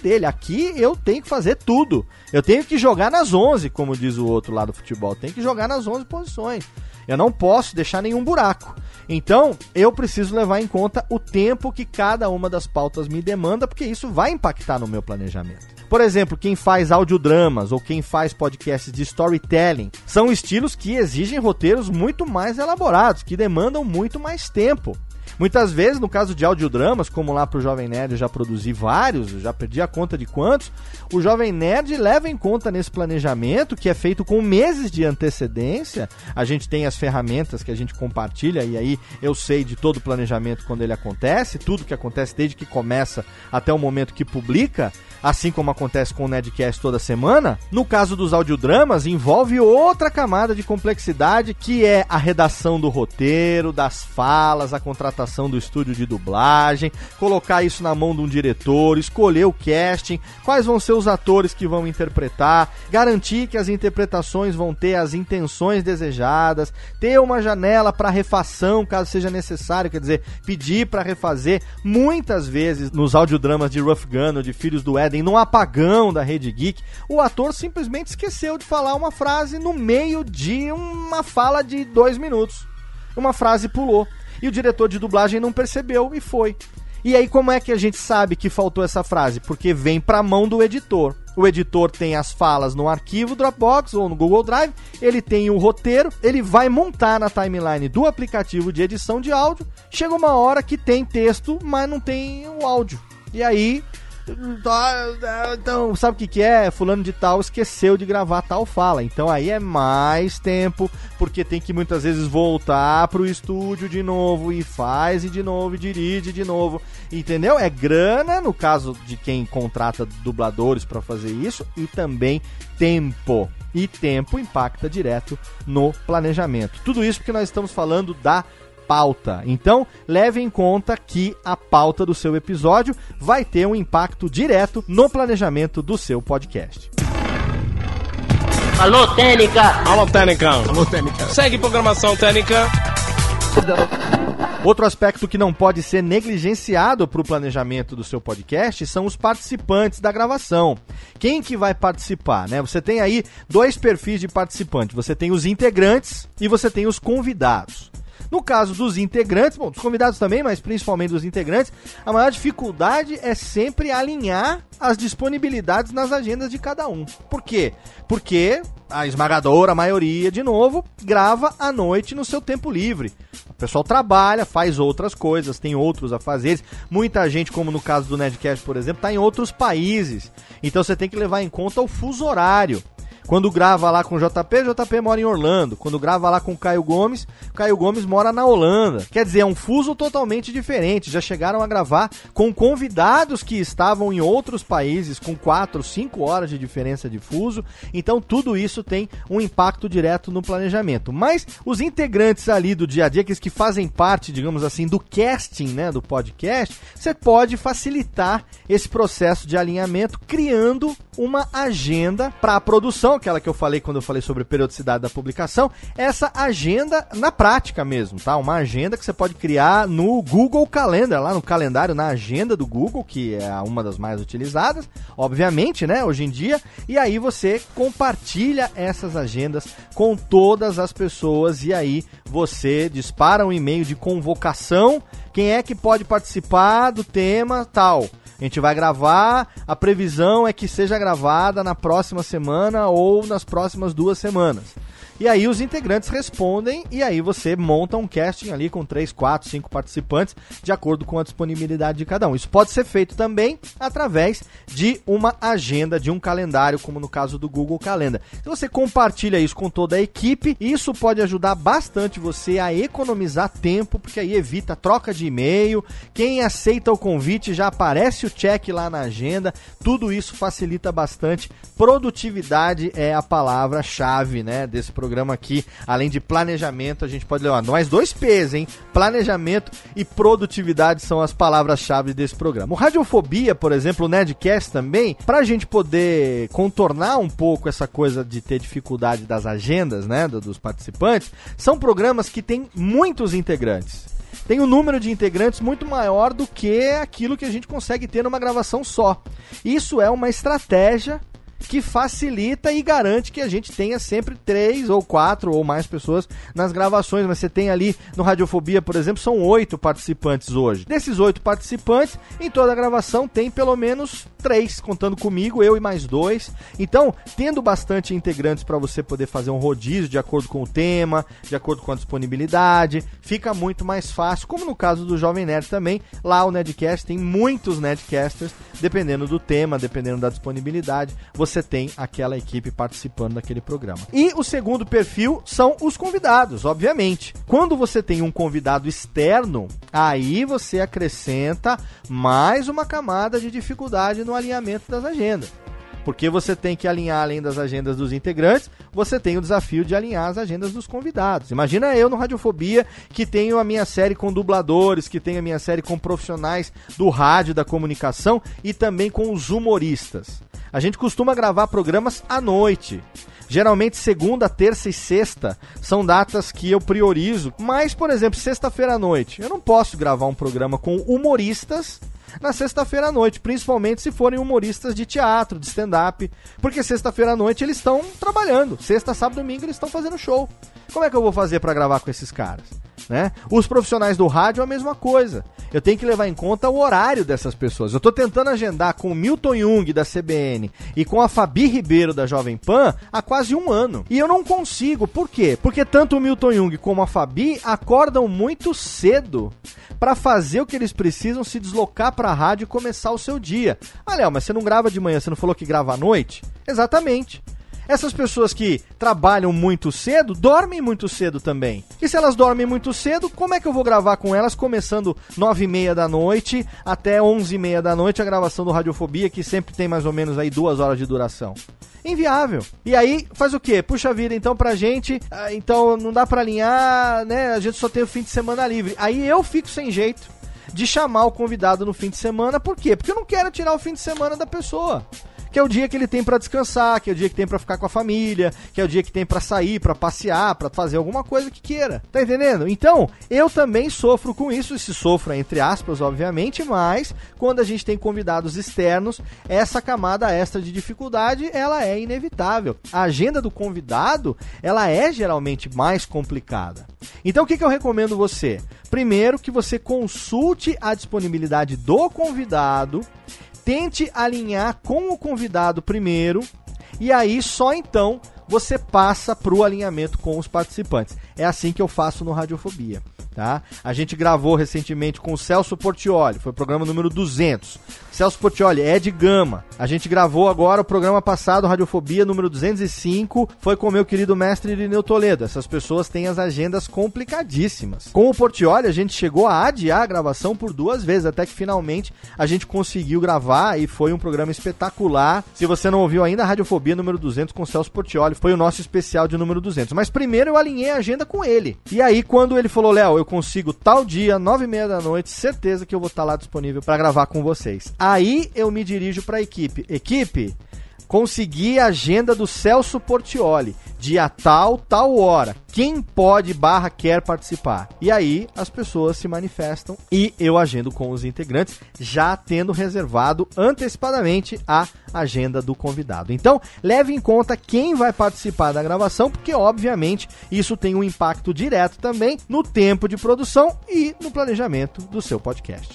dele. Aqui eu tenho que fazer tudo. Eu tenho que jogar nas 11, como diz o outro lá do futebol. Tem que jogar nas 11 posições. Eu não posso deixar nenhum buraco. Então, eu preciso levar em conta o tempo que cada uma das pautas me demanda, porque isso vai impactar no meu planejamento. Por exemplo, quem faz audiodramas ou quem faz podcasts de storytelling são estilos que exigem roteiros muito mais elaborados, que demandam muito mais tempo. Muitas vezes, no caso de audiodramas, como lá pro Jovem Nerd eu já produzi vários, já perdi a conta de quantos, o Jovem Nerd leva em conta nesse planejamento, que é feito com meses de antecedência. A gente tem as ferramentas que a gente compartilha, e aí eu sei de todo o planejamento quando ele acontece, tudo que acontece desde que começa até o momento que publica assim como acontece com o Nedcast toda semana, no caso dos audiodramas, envolve outra camada de complexidade que é a redação do roteiro, das falas, a contratação do estúdio de dublagem, colocar isso na mão de um diretor, escolher o casting, quais vão ser os atores que vão interpretar, garantir que as interpretações vão ter as intenções desejadas, ter uma janela para refação caso seja necessário, quer dizer, pedir para refazer. Muitas vezes nos audiodramas de Rough Gun ou de Filhos do Éden, num apagão da Rede Geek, o ator simplesmente esqueceu de falar uma frase no meio de uma fala de dois minutos. Uma frase pulou. E o diretor de dublagem não percebeu e foi. E aí, como é que a gente sabe que faltou essa frase? Porque vem para a mão do editor. O editor tem as falas no arquivo Dropbox ou no Google Drive, ele tem o roteiro, ele vai montar na timeline do aplicativo de edição de áudio. Chega uma hora que tem texto, mas não tem o áudio. E aí Então, sabe o que, que é? Fulano de tal esqueceu de gravar tal fala. Então aí é mais tempo, porque tem que muitas vezes voltar pro estúdio de novo e faz e de novo e dirige de novo. Entendeu? É grana, no caso de quem contrata dubladores para fazer isso, e também tempo. E tempo impacta direto no planejamento. Tudo isso porque nós estamos falando da pauta. Então, leve em conta que a pauta do seu episódio vai ter um impacto direto no planejamento do seu podcast. Alô, Técnica! Alô, Técnica! Alô, Técnica! Segue programação Técnica! Outro aspecto que não pode ser negligenciado para o planejamento do seu podcast são os participantes da gravação. Quem que vai participar, né? Você tem aí dois perfis de participante. Você tem os integrantes e você tem os convidados. No caso dos integrantes, bom, dos convidados também, mas principalmente dos integrantes, a maior dificuldade é sempre alinhar as disponibilidades nas agendas de cada um. Por quê? Porque a esmagadora maioria, de novo, grava à noite no seu tempo livre. O pessoal trabalha, faz outras coisas, tem outros a fazer. Muita gente, como no caso do Nedcast, por exemplo, está em outros países. Então você tem que levar em conta o fuso horário. Quando grava lá com o JP, o JP mora em Orlando. Quando grava lá com o Caio Gomes, o Caio Gomes mora na Holanda. Quer dizer, é um fuso totalmente diferente. Já chegaram a gravar com convidados que estavam em outros países, com 4, 5 horas de diferença de fuso. Então, tudo isso tem um impacto direto no planejamento. Mas os integrantes ali do dia a dia, aqueles que fazem parte, digamos assim, do casting, né, do podcast, você pode facilitar esse processo de alinhamento criando uma agenda para a produção aquela que eu falei quando eu falei sobre periodicidade da publicação, essa agenda na prática mesmo, tá? Uma agenda que você pode criar no Google Calendar, lá no calendário, na agenda do Google, que é uma das mais utilizadas, obviamente, né, hoje em dia, e aí você compartilha essas agendas com todas as pessoas e aí você dispara um e-mail de convocação, quem é que pode participar do tema tal. A gente vai gravar, a previsão é que seja gravada na próxima semana ou nas próximas duas semanas. E aí os integrantes respondem e aí você monta um casting ali com 3, 4, 5 participantes de acordo com a disponibilidade de cada um. Isso pode ser feito também através de uma agenda, de um calendário, como no caso do Google Calendar. Então você compartilha isso com toda a equipe, isso pode ajudar bastante você a economizar tempo, porque aí evita troca de e-mail, quem aceita o convite já aparece o check lá na agenda, tudo isso facilita bastante. Produtividade é a palavra-chave, né, desse programa aqui, além de planejamento, a gente pode levar mais dois P's, hein? Planejamento e produtividade são as palavras-chave desse programa. O Radiofobia, por exemplo, o Nedcast também, para a gente poder contornar um pouco essa coisa de ter dificuldade das agendas, né, dos participantes, são programas que têm muitos integrantes tem um número de integrantes muito maior do que aquilo que a gente consegue ter numa gravação só. Isso é uma estratégia que facilita e garante que a gente tenha sempre três ou quatro ou mais pessoas nas gravações. Mas você tem ali no Radiofobia, por exemplo, são oito participantes hoje. Desses oito participantes, em toda a gravação tem pelo menos três, contando comigo, eu e mais dois. Então, tendo bastante integrantes para você poder fazer um rodízio de acordo com o tema, de acordo com a disponibilidade, fica muito mais fácil. Como no caso do Jovem Nerd também, lá o Nedcast tem muitos Nedcasters, dependendo do tema, dependendo da disponibilidade. Você você tem aquela equipe participando daquele programa. E o segundo perfil são os convidados, obviamente. Quando você tem um convidado externo, aí você acrescenta mais uma camada de dificuldade no alinhamento das agendas. Porque você tem que alinhar além das agendas dos integrantes, você tem o desafio de alinhar as agendas dos convidados. Imagina eu no Radiofobia, que tenho a minha série com dubladores, que tenho a minha série com profissionais do rádio, da comunicação e também com os humoristas. A gente costuma gravar programas à noite. Geralmente segunda, terça e sexta são datas que eu priorizo. Mas, por exemplo, sexta-feira à noite, eu não posso gravar um programa com humoristas na sexta-feira à noite, principalmente se forem humoristas de teatro, de stand-up, porque sexta-feira à noite eles estão trabalhando. Sexta, sábado, domingo eles estão fazendo show. Como é que eu vou fazer para gravar com esses caras? né? Os profissionais do rádio a mesma coisa. Eu tenho que levar em conta o horário dessas pessoas. Eu estou tentando agendar com o Milton Jung da CBN e com a Fabi Ribeiro da Jovem Pan há quase um ano. E eu não consigo. Por quê? Porque tanto o Milton Jung como a Fabi acordam muito cedo para fazer o que eles precisam se deslocar para a rádio e começar o seu dia. Ah, Léo, mas você não grava de manhã, você não falou que grava à noite? Exatamente. Essas pessoas que trabalham muito cedo, dormem muito cedo também. E se elas dormem muito cedo, como é que eu vou gravar com elas começando nove e meia da noite até onze e meia da noite a gravação do Radiofobia, que sempre tem mais ou menos aí duas horas de duração? Inviável. E aí, faz o quê? Puxa vida, então pra gente, ah, então não dá pra alinhar, né? A gente só tem o fim de semana livre. Aí eu fico sem jeito de chamar o convidado no fim de semana, por quê? Porque eu não quero tirar o fim de semana da pessoa que é o dia que ele tem para descansar, que é o dia que tem para ficar com a família, que é o dia que tem para sair, para passear, para fazer alguma coisa que queira. Tá entendendo? Então, eu também sofro com isso, e se sofra entre aspas, obviamente, mas quando a gente tem convidados externos, essa camada extra de dificuldade, ela é inevitável. A agenda do convidado, ela é geralmente mais complicada. Então, o que, que eu recomendo você? Primeiro, que você consulte a disponibilidade do convidado tente alinhar com o convidado primeiro e aí só então você passa para o alinhamento com os participantes. É assim que eu faço no Radiofobia. Tá? A gente gravou recentemente com o Celso Portioli, foi o programa número 200. Celso Portioli, Ed Gama. A gente gravou agora o programa passado, Radiofobia número 205, foi com o meu querido mestre Irineu Toledo. Essas pessoas têm as agendas complicadíssimas. Com o Portioli, a gente chegou a adiar a gravação por duas vezes, até que finalmente a gente conseguiu gravar e foi um programa espetacular. Se você não ouviu ainda, Radiofobia número 200 com o Celso Portioli, foi o nosso especial de número 200. Mas primeiro eu alinhei a agenda com ele. E aí, quando ele falou, Léo, eu consigo tal dia, nove e meia da noite, certeza que eu vou estar lá disponível para gravar com vocês. Aí eu me dirijo para a equipe. Equipe, consegui a agenda do Celso Portioli dia tal, tal hora. Quem pode barra quer participar? E aí as pessoas se manifestam e eu agendo com os integrantes, já tendo reservado antecipadamente a agenda do convidado. Então, leve em conta quem vai participar da gravação, porque obviamente isso tem um impacto direto também no tempo de produção e no planejamento do seu podcast.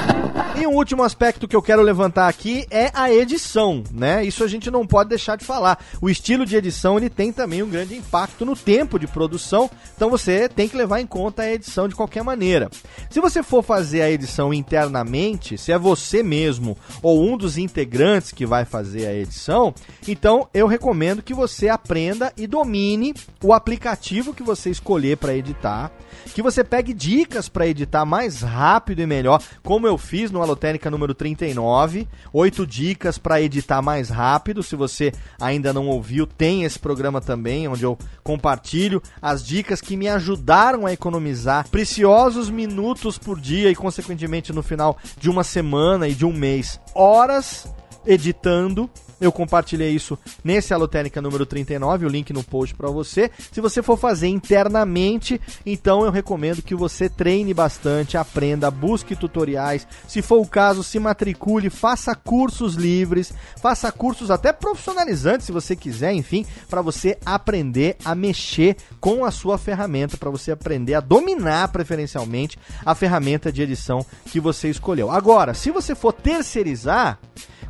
E um último aspecto que eu quero levantar aqui é a edição, né? Isso a gente não pode deixar de falar. O estilo de edição ele tem também um grande impacto no tempo de produção, então você tem que levar em conta a edição de qualquer maneira. Se você for fazer a edição internamente, se é você mesmo ou um dos integrantes que vai fazer a edição, então eu recomendo que você aprenda e domine o aplicativo que você escolher para editar, que você pegue dicas para editar mais rápido e melhor, como eu fiz no Alotênica número 39, oito dicas para editar mais rápido. Se você ainda não ouviu, tem esse programa também, onde eu compartilho as dicas que me ajudaram a economizar preciosos minutos por dia e, consequentemente, no final de uma semana e de um mês, horas editando eu compartilhei isso nesse Alotênica número 39, o link no post para você. Se você for fazer internamente, então eu recomendo que você treine bastante, aprenda, busque tutoriais. Se for o caso, se matricule, faça cursos livres, faça cursos até profissionalizantes, se você quiser, enfim, para você aprender a mexer com a sua ferramenta, para você aprender a dominar preferencialmente a ferramenta de edição que você escolheu. Agora, se você for terceirizar,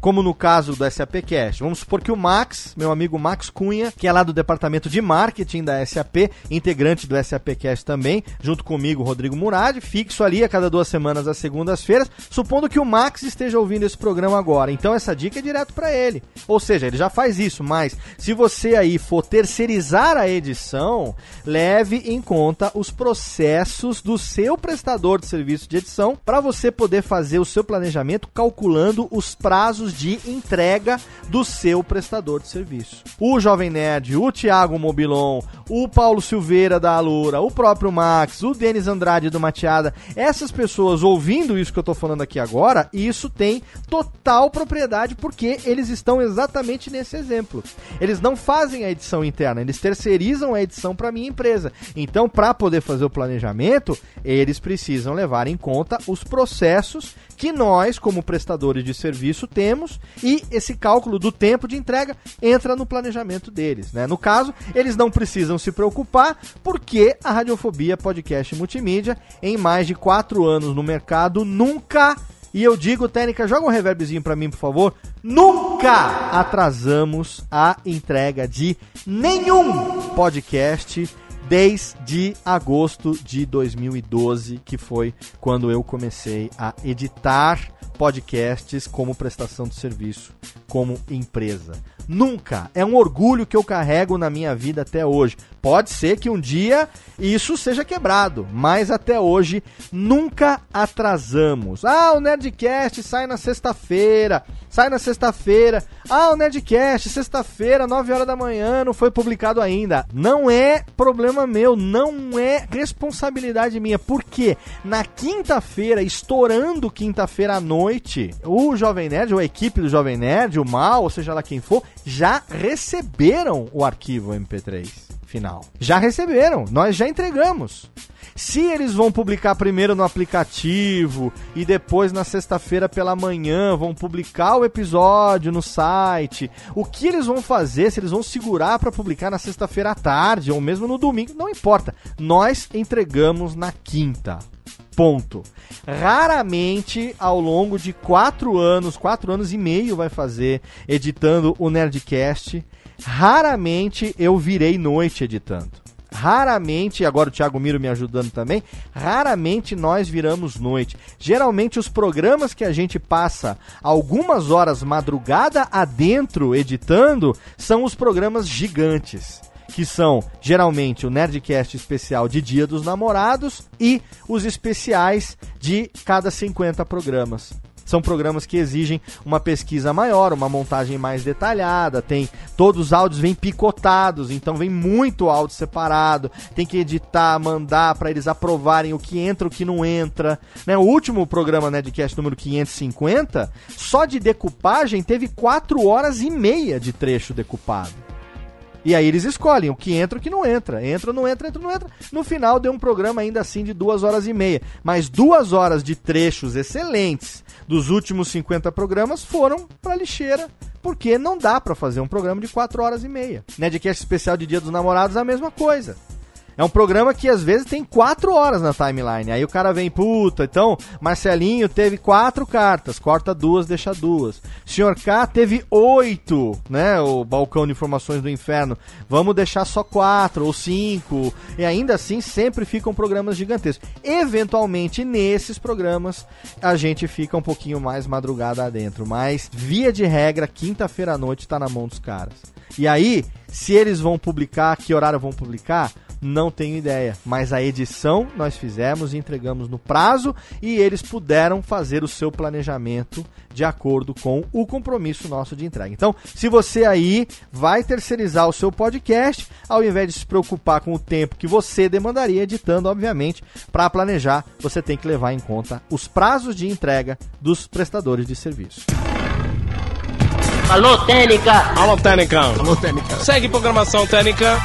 como no caso do SAPcast. Vamos supor que o Max, meu amigo Max Cunha, que é lá do departamento de marketing da SAP, integrante do SAPcast também, junto comigo, Rodrigo Murad, fixo ali a cada duas semanas às segundas-feiras, supondo que o Max esteja ouvindo esse programa agora. Então essa dica é direto para ele. Ou seja, ele já faz isso, mas se você aí for terceirizar a edição, leve em conta os processos do seu prestador de serviço de edição para você poder fazer o seu planejamento calculando os prazos de entrega do seu prestador de serviço. O Jovem Nerd, o Thiago Mobilon, o Paulo Silveira da Alura, o próprio Max, o Denis Andrade do Mateada, essas pessoas ouvindo isso que eu tô falando aqui agora, isso tem total propriedade porque eles estão exatamente nesse exemplo. Eles não fazem a edição interna, eles terceirizam a edição para minha empresa. Então, para poder fazer o planejamento, eles precisam levar em conta os processos que nós, como prestadores de serviço, temos e esse cálculo do tempo de entrega entra no planejamento deles. Né? No caso, eles não precisam se preocupar porque a Radiofobia Podcast Multimídia, em mais de quatro anos no mercado, nunca e eu digo, Técnica, joga um reverbzinho para mim, por favor. Nunca atrasamos a entrega de nenhum podcast desde agosto de 2012, que foi quando eu comecei a editar podcasts como prestação de serviço, como empresa. Nunca. É um orgulho que eu carrego na minha vida até hoje. Pode ser que um dia isso seja quebrado, mas até hoje nunca atrasamos. Ah, o Nerdcast sai na sexta-feira. Sai na sexta-feira. Ah, o Nerdcast, sexta-feira, 9 horas da manhã, não foi publicado ainda. Não é problema meu, não é responsabilidade minha. Porque na quinta-feira, estourando quinta-feira à noite, o Jovem Nerd, ou a equipe do Jovem Nerd, o Mal, ou seja lá quem for, já receberam o arquivo MP3 final. Já receberam, nós já entregamos. Se eles vão publicar primeiro no aplicativo e depois na sexta-feira pela manhã vão publicar o episódio no site, o que eles vão fazer? Se eles vão segurar para publicar na sexta-feira à tarde ou mesmo no domingo, não importa. Nós entregamos na quinta. Ponto. Raramente, ao longo de quatro anos, quatro anos e meio vai fazer editando o Nerdcast, raramente eu virei noite editando. Raramente, agora o Thiago Miro me ajudando também, raramente nós viramos noite. Geralmente os programas que a gente passa algumas horas madrugada adentro editando são os programas gigantes que são geralmente o Nerdcast especial de Dia dos Namorados e os especiais de cada 50 programas. São programas que exigem uma pesquisa maior, uma montagem mais detalhada, tem todos os áudios vêm picotados, então vem muito áudio separado, tem que editar, mandar para eles aprovarem o que entra, o que não entra. Né? O último programa Nerdcast número 550, só de decupagem teve 4 horas e meia de trecho decupado. E aí eles escolhem o que entra e o que não entra. Entra, não entra, entra, não entra. No final deu um programa ainda assim de duas horas e meia. Mas duas horas de trechos excelentes dos últimos 50 programas foram pra lixeira. Porque não dá para fazer um programa de quatro horas e meia. Nedcast especial de Dia dos Namorados a mesma coisa. É um programa que às vezes tem quatro horas na timeline. Aí o cara vem, puta, então Marcelinho teve quatro cartas, corta duas, deixa duas. Senhor K teve oito, né? O balcão de informações do inferno. Vamos deixar só quatro ou cinco. E ainda assim sempre ficam programas gigantescos. Eventualmente nesses programas a gente fica um pouquinho mais madrugada adentro. Mas via de regra, quinta-feira à noite tá na mão dos caras. E aí, se eles vão publicar, que horário vão publicar? Não tenho ideia, mas a edição nós fizemos e entregamos no prazo e eles puderam fazer o seu planejamento de acordo com o compromisso nosso de entrega. Então, se você aí vai terceirizar o seu podcast, ao invés de se preocupar com o tempo que você demandaria editando, obviamente, para planejar, você tem que levar em conta os prazos de entrega dos prestadores de serviço. Alô, Técnica! Alô, Técnica! Alô, Técnica! Segue programação Técnica!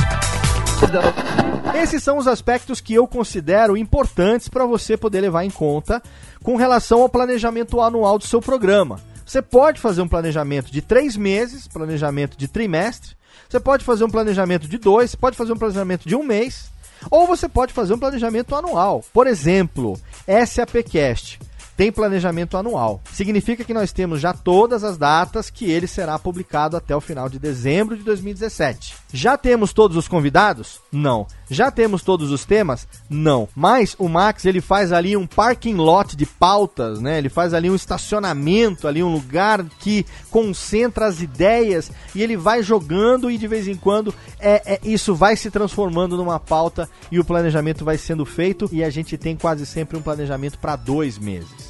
Esses são os aspectos que eu considero importantes para você poder levar em conta com relação ao planejamento anual do seu programa. Você pode fazer um planejamento de três meses, planejamento de trimestre, você pode fazer um planejamento de dois, pode fazer um planejamento de um mês, ou você pode fazer um planejamento anual. Por exemplo, SAPcast tem planejamento anual. Significa que nós temos já todas as datas que ele será publicado até o final de dezembro de 2017. Já temos todos os convidados? Não. Já temos todos os temas? Não. Mas o Max ele faz ali um parking lot de pautas, né? Ele faz ali um estacionamento, ali um lugar que concentra as ideias e ele vai jogando e de vez em quando é, é isso vai se transformando numa pauta e o planejamento vai sendo feito e a gente tem quase sempre um planejamento para dois meses.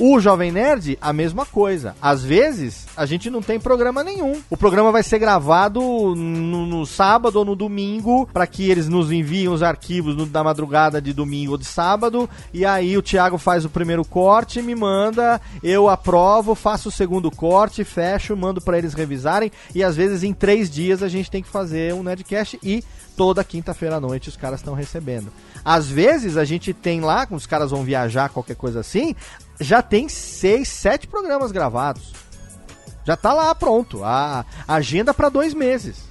O Jovem Nerd, a mesma coisa. Às vezes, a gente não tem programa nenhum. O programa vai ser gravado no, no sábado ou no domingo, para que eles nos enviem os arquivos no, da madrugada de domingo ou de sábado. E aí o Thiago faz o primeiro corte, me manda, eu aprovo, faço o segundo corte, fecho, mando para eles revisarem. E às vezes em três dias a gente tem que fazer um Nerdcast e toda quinta-feira à noite os caras estão recebendo. Às vezes a gente tem lá, os caras vão viajar, qualquer coisa assim, já tem seis, sete programas gravados. Já tá lá pronto. A agenda para dois meses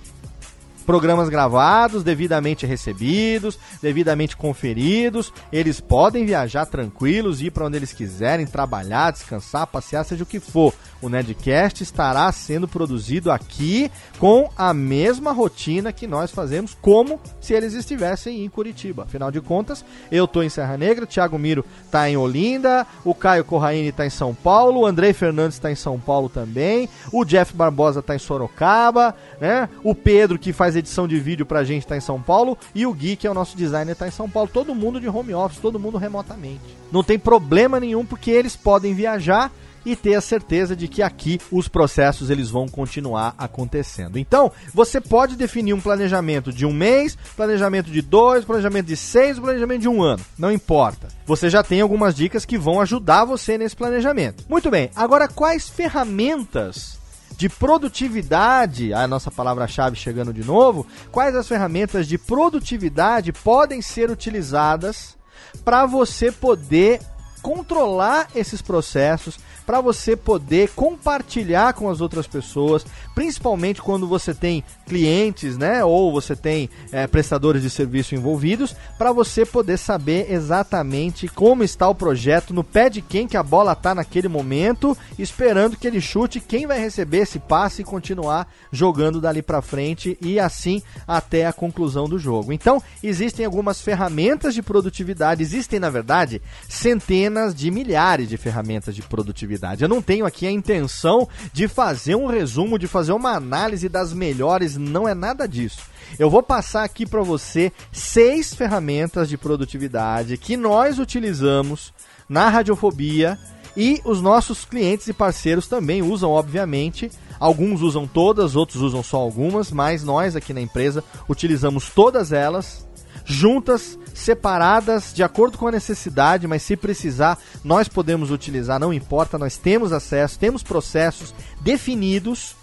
programas gravados, devidamente recebidos, devidamente conferidos. Eles podem viajar tranquilos, ir para onde eles quiserem, trabalhar, descansar, passear, seja o que for. O Nedcast estará sendo produzido aqui com a mesma rotina que nós fazemos, como se eles estivessem em Curitiba. Afinal de contas, eu estou em Serra Negra, o Thiago Miro está em Olinda, o Caio Corraine está em São Paulo, o Andrei Fernandes está em São Paulo também, o Jeff Barbosa está em Sorocaba, né? O Pedro, que faz edição de vídeo pra gente, tá em São Paulo. E o Gui, que é o nosso designer, tá em São Paulo. Todo mundo de home office, todo mundo remotamente. Não tem problema nenhum, porque eles podem viajar e ter a certeza de que aqui os processos eles vão continuar acontecendo. Então, você pode definir um planejamento de um mês, planejamento de dois, planejamento de seis, planejamento de um ano. Não importa. Você já tem algumas dicas que vão ajudar você nesse planejamento. Muito bem. Agora, quais ferramentas de produtividade, a nossa palavra-chave chegando de novo, quais as ferramentas de produtividade podem ser utilizadas para você poder controlar esses processos, para você poder compartilhar com as outras pessoas, principalmente quando você tem clientes, né, ou você tem é, prestadores de serviço envolvidos, para você poder saber exatamente como está o projeto, no pé de quem que a bola está naquele momento, esperando que ele chute, quem vai receber esse passe e continuar jogando dali para frente e assim até a conclusão do jogo. Então, existem algumas ferramentas de produtividade, existem na verdade centenas de milhares de ferramentas de produtividade Eu não tenho aqui a intenção de fazer um resumo, de fazer uma análise das melhores, não é nada disso. Eu vou passar aqui para você seis ferramentas de produtividade que nós utilizamos na Radiofobia e os nossos clientes e parceiros também usam, obviamente. Alguns usam todas, outros usam só algumas, mas nós aqui na empresa utilizamos todas elas juntas, separadas, de acordo com a necessidade, mas se precisar, nós podemos utilizar, não importa, nós temos acesso, temos processos definidos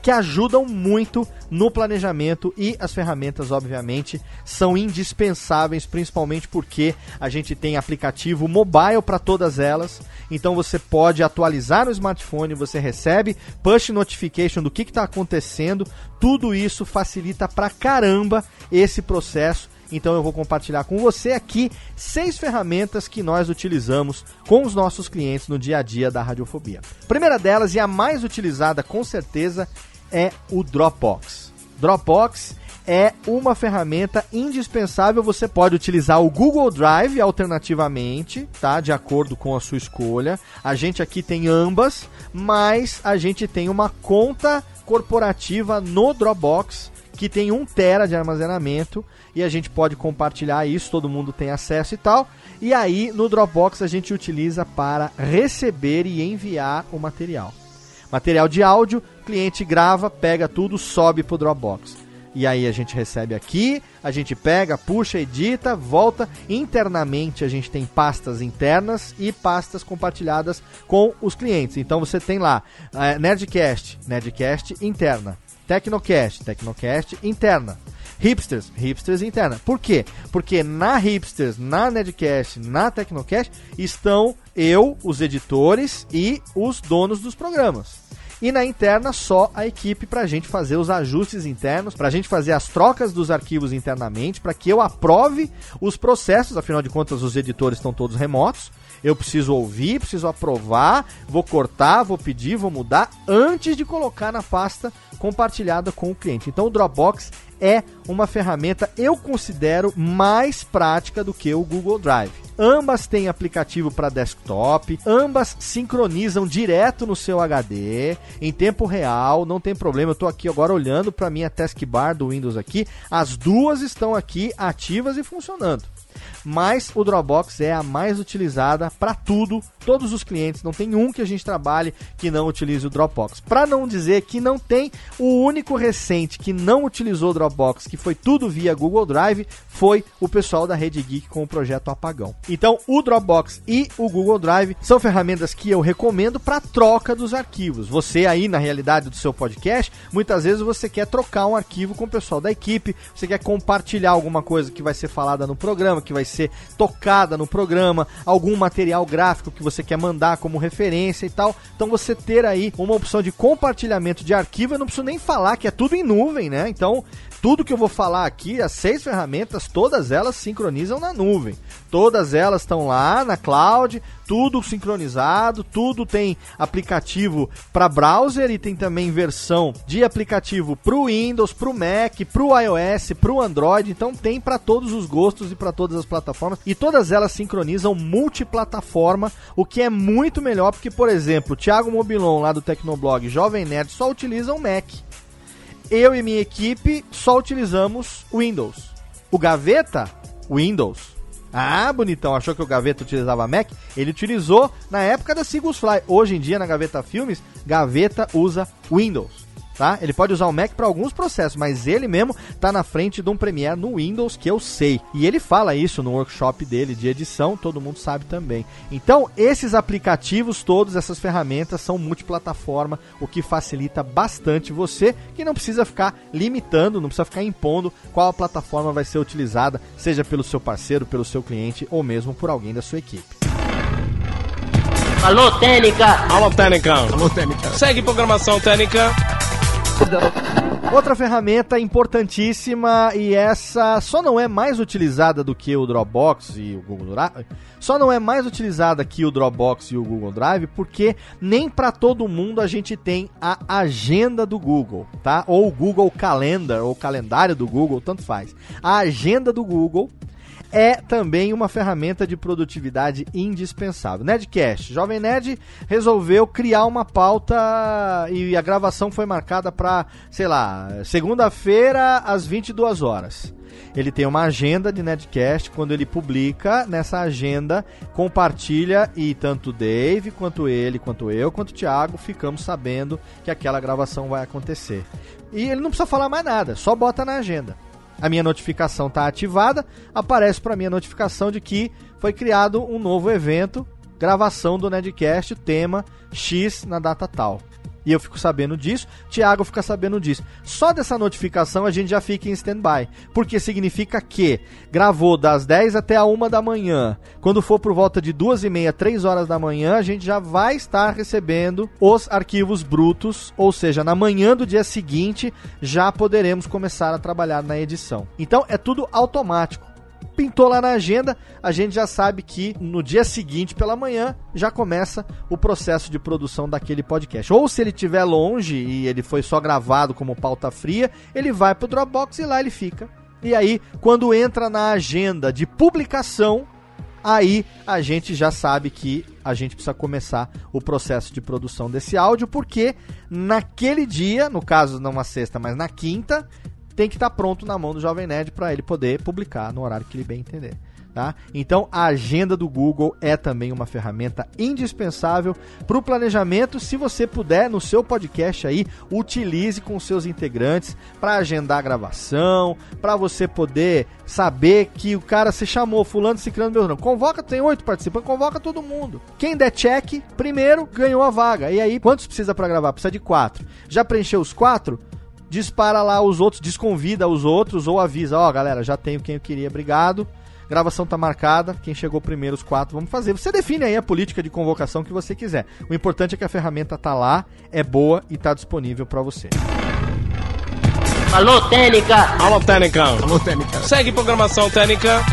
que ajudam muito no planejamento e as ferramentas, obviamente, são indispensáveis, principalmente porque a gente tem aplicativo mobile para todas elas. Então você pode atualizar no smartphone, você recebe push notification do que está acontecendo. Tudo isso facilita pra caramba esse processo então eu vou compartilhar com você aqui seis ferramentas que nós utilizamos com os nossos clientes no dia a dia da radiofobia. Primeira delas e a mais utilizada com certeza é o Dropbox. Dropbox é uma ferramenta indispensável. Você pode utilizar o Google Drive alternativamente, tá? De acordo com a sua escolha. A gente aqui tem ambas, mas a gente tem uma conta corporativa no Dropbox que tem 1 tera de armazenamento e a gente pode compartilhar isso, todo mundo tem acesso e tal. E aí no Dropbox a gente utiliza para receber e enviar o material. Material de áudio, cliente grava, pega tudo, sobe para o Dropbox. E aí a gente recebe aqui, a gente pega, puxa, edita, volta. Internamente a gente tem pastas internas e pastas compartilhadas com os clientes. Então você tem lá uh, Nerdcast, Nerdcast interna. Tecnocast, Tecnocast interna. Hipsters, Hipsters interna. Por quê? Porque na Hipsters, na Nedcast, na Tecnocast estão eu, os editores e os donos dos programas. E na interna, só a equipe para a gente fazer os ajustes internos, para a gente fazer as trocas dos arquivos internamente, para que eu aprove os processos, afinal de contas, os editores estão todos remotos. Eu preciso ouvir, preciso aprovar, vou cortar, vou pedir, vou mudar antes de colocar na pasta compartilhada com o cliente. Então o Dropbox é uma ferramenta eu considero mais prática do que o Google Drive. Ambas têm aplicativo para desktop, ambas sincronizam direto no seu HD em tempo real, não tem problema. Eu estou aqui agora olhando para minha taskbar do Windows aqui, as duas estão aqui ativas e funcionando. Mas o Dropbox é a mais utilizada para tudo, todos os clientes, não tem um que a gente trabalhe que não utilize o Dropbox. Para não dizer que não tem, o único recente que não utilizou o Dropbox, que foi tudo via Google Drive, foi o pessoal da Rede Geek com o projeto Apagão. Então, o Dropbox e o Google Drive são ferramentas que eu recomendo para troca dos arquivos. Você aí na realidade do seu podcast, muitas vezes você quer trocar um arquivo com o pessoal da equipe, você quer compartilhar alguma coisa que vai ser falada no programa, que vai ser tocada no programa, algum material gráfico que você quer mandar como referência e tal. Então você ter aí uma opção de compartilhamento de arquivo, eu não preciso nem falar que é tudo em nuvem, né? Então tudo que eu vou falar aqui, as seis ferramentas, todas elas sincronizam na nuvem. Todas elas estão lá na cloud, tudo sincronizado, tudo tem aplicativo para browser e tem também versão de aplicativo para o Windows, para o Mac, para o iOS, para o Android. Então tem para todos os gostos e para todas as plataformas. E todas elas sincronizam multiplataforma, o que é muito melhor porque, por exemplo, o Thiago Mobilon lá do Tecnoblog Jovem Nerd só utiliza o Mac eu e minha equipe só utilizamos Windows. O Gaveta, Windows. Ah, bonitão, achou que o Gaveta utilizava Mac? Ele utilizou na época da Sigus Fly. Hoje em dia, na Gaveta Filmes, Gaveta usa Windows tá? Ele pode usar o Mac para alguns processos, mas ele mesmo tá na frente de um Premiere no Windows que eu sei. E ele fala isso no workshop dele de edição, todo mundo sabe também. Então, esses aplicativos todos, essas ferramentas são multiplataforma, o que facilita bastante você, que não precisa ficar limitando, não precisa ficar impondo qual plataforma vai ser utilizada, seja pelo seu parceiro, pelo seu cliente ou mesmo por alguém da sua equipe. Alô, Técnica! Alô, Técnica! Alô, Técnica! Segue programação Técnica! Outra ferramenta importantíssima e essa só não é mais utilizada do que o Dropbox e o Google Drive. Só não é mais utilizada que o Dropbox e o Google Drive porque nem para todo mundo a gente tem a agenda do Google, tá? Ou o Google Calendar ou calendário do Google, tanto faz. A agenda do Google é também uma ferramenta de produtividade indispensável. Nedcast, Jovem Nerd resolveu criar uma pauta e a gravação foi marcada para, sei lá, segunda-feira às 22 horas. Ele tem uma agenda de Nedcast, quando ele publica nessa agenda, compartilha e tanto Dave, quanto ele, quanto eu, quanto o Thiago ficamos sabendo que aquela gravação vai acontecer. E ele não precisa falar mais nada, só bota na agenda a minha notificação está ativada, aparece para mim a notificação de que foi criado um novo evento, gravação do Nedcast, tema X na data tal. E eu fico sabendo disso, Thiago fica sabendo disso. Só dessa notificação a gente já fica em stand-by. Porque significa que gravou das 10 até a 1 da manhã. Quando for por volta de 2 e meia, 3 horas da manhã, a gente já vai estar recebendo os arquivos brutos. Ou seja, na manhã do dia seguinte já poderemos começar a trabalhar na edição. Então é tudo automático pintou lá na agenda, a gente já sabe que no dia seguinte, pela manhã, já começa o processo de produção daquele podcast. Ou se ele estiver longe e ele foi só gravado como pauta fria, ele vai pro Dropbox e lá ele fica. E aí, quando entra na agenda de publicação, aí a gente já sabe que a gente precisa começar o processo de produção desse áudio, porque naquele dia, no caso não uma sexta, mas na quinta, tem que estar tá pronto na mão do Jovem Nerd para ele poder publicar no horário que ele bem entender. Tá? Então a agenda do Google é também uma ferramenta indispensável para o planejamento. Se você puder, no seu podcast aí, utilize com seus integrantes para agendar a gravação, para você poder saber que o cara se chamou, fulano, ciclano, meu nome. Convoca, tem oito participantes, convoca todo mundo. Quem der check, primeiro ganhou a vaga. E aí, quantos precisa para gravar? Precisa de quatro. Já preencheu os quatro? Dispara lá os outros, desconvida os outros ou avisa, ó, oh, galera, já tenho quem eu queria, obrigado. Gravação tá marcada, quem chegou primeiro os quatro vamos fazer. Você define aí a política de convocação que você quiser. O importante é que a ferramenta tá lá, é boa e tá disponível para você. Alô, Técnica! Alô, Técnica! Alô, Técnica! Segue programação Técnica!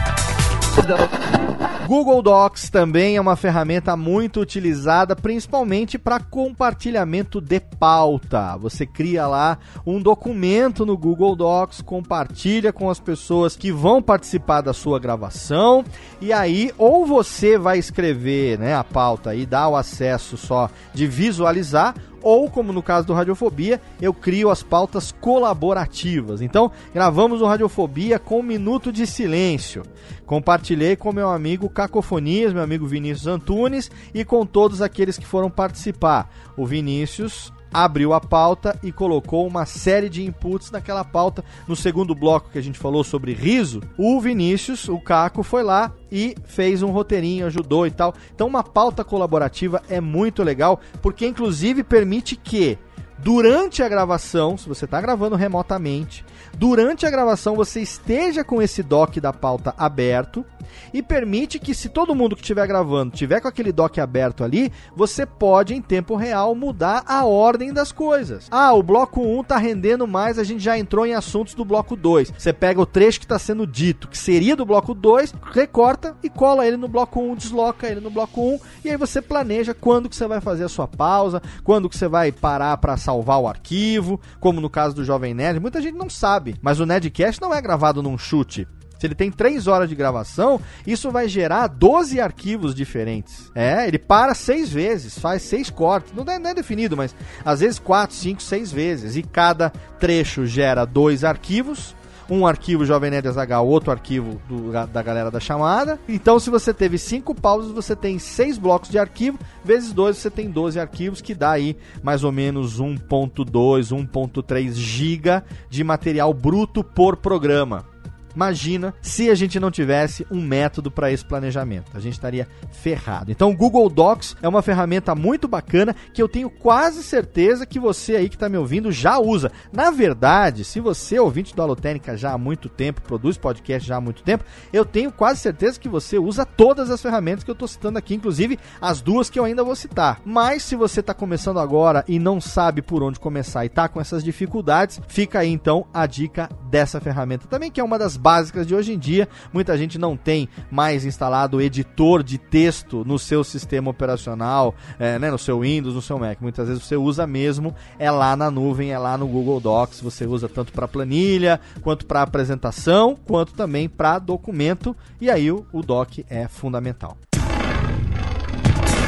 Google Docs também é uma ferramenta muito utilizada, principalmente para compartilhamento de pauta. Você cria lá um documento no Google Docs, compartilha com as pessoas que vão participar da sua gravação, e aí ou você vai escrever né, a pauta e dar o acesso só de visualizar, ou, como no caso do Radiofobia, eu crio as pautas colaborativas. Então, gravamos o Radiofobia com um minuto de silêncio. Compartilhei com meu amigo Cacofonias, meu amigo Vinícius Antunes e com todos aqueles que foram participar. O Vinícius abriu a pauta e colocou uma série de inputs naquela pauta. No segundo bloco que a gente falou sobre riso, o Vinícius, o Caco, foi lá e fez um roteirinho, ajudou e tal. Então, uma pauta colaborativa é muito legal, porque inclusive permite que durante a gravação, se você está gravando remotamente, durante a gravação você esteja com esse doc da pauta aberto e permite que se todo mundo que estiver gravando tiver com aquele doc aberto ali, você pode em tempo real mudar a ordem das coisas. Ah, o bloco 1 tá rendendo mais, a gente já entrou em assuntos do bloco 2. Você pega o trecho que está sendo dito, que seria do bloco 2, recorta e cola ele no bloco 1, desloca ele no bloco 1 e aí você planeja quando que você vai fazer a sua pausa, quando que você vai parar para salvar o arquivo, como no caso do Jovem Nerd. Muita gente não sabe, mas o Nerdcast não é gravado num chute. Se ele tem 3 horas de gravação, isso vai gerar 12 arquivos diferentes. É, ele para 6 vezes, faz 6 cortes. Não é, não é definido, mas às vezes 4, 5, 6 vezes. E cada trecho gera dois arquivos um arquivo Jovem Nerd Azaghal, outro arquivo do, da galera da chamada. Então, se você teve cinco pausas, você tem seis blocos de arquivo, vezes 2 você tem 12 arquivos, que dá aí mais ou menos 1.2, 1.3 giga de material bruto por programa. Imagina se a gente não tivesse um método para esse planejamento. A gente estaria ferrado. Então, o Google Docs é uma ferramenta muito bacana que eu tenho quase certeza que você aí que está me ouvindo já usa. Na verdade, se você é ouvinte do Alotênica já há muito tempo, produz podcast já há muito tempo, eu tenho quase certeza que você usa todas as ferramentas que eu estou citando aqui, inclusive as duas que eu ainda vou citar. Mas se você está começando agora e não sabe por onde começar e está com essas dificuldades, fica aí então a dica dessa ferramenta também, que é uma das básicas de hoje em dia. Muita gente não tem mais instalado editor de texto no seu sistema operacional, é, né, no seu Windows, no seu Mac. Muitas vezes você usa mesmo, é lá na nuvem, é lá no Google Docs. Você usa tanto para planilha, quanto para apresentação, quanto também para documento. E aí o, o doc é fundamental.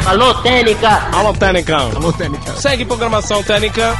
Alô, Técnica! Alô, Técnica! Alô, Técnica! Segue programação Técnica!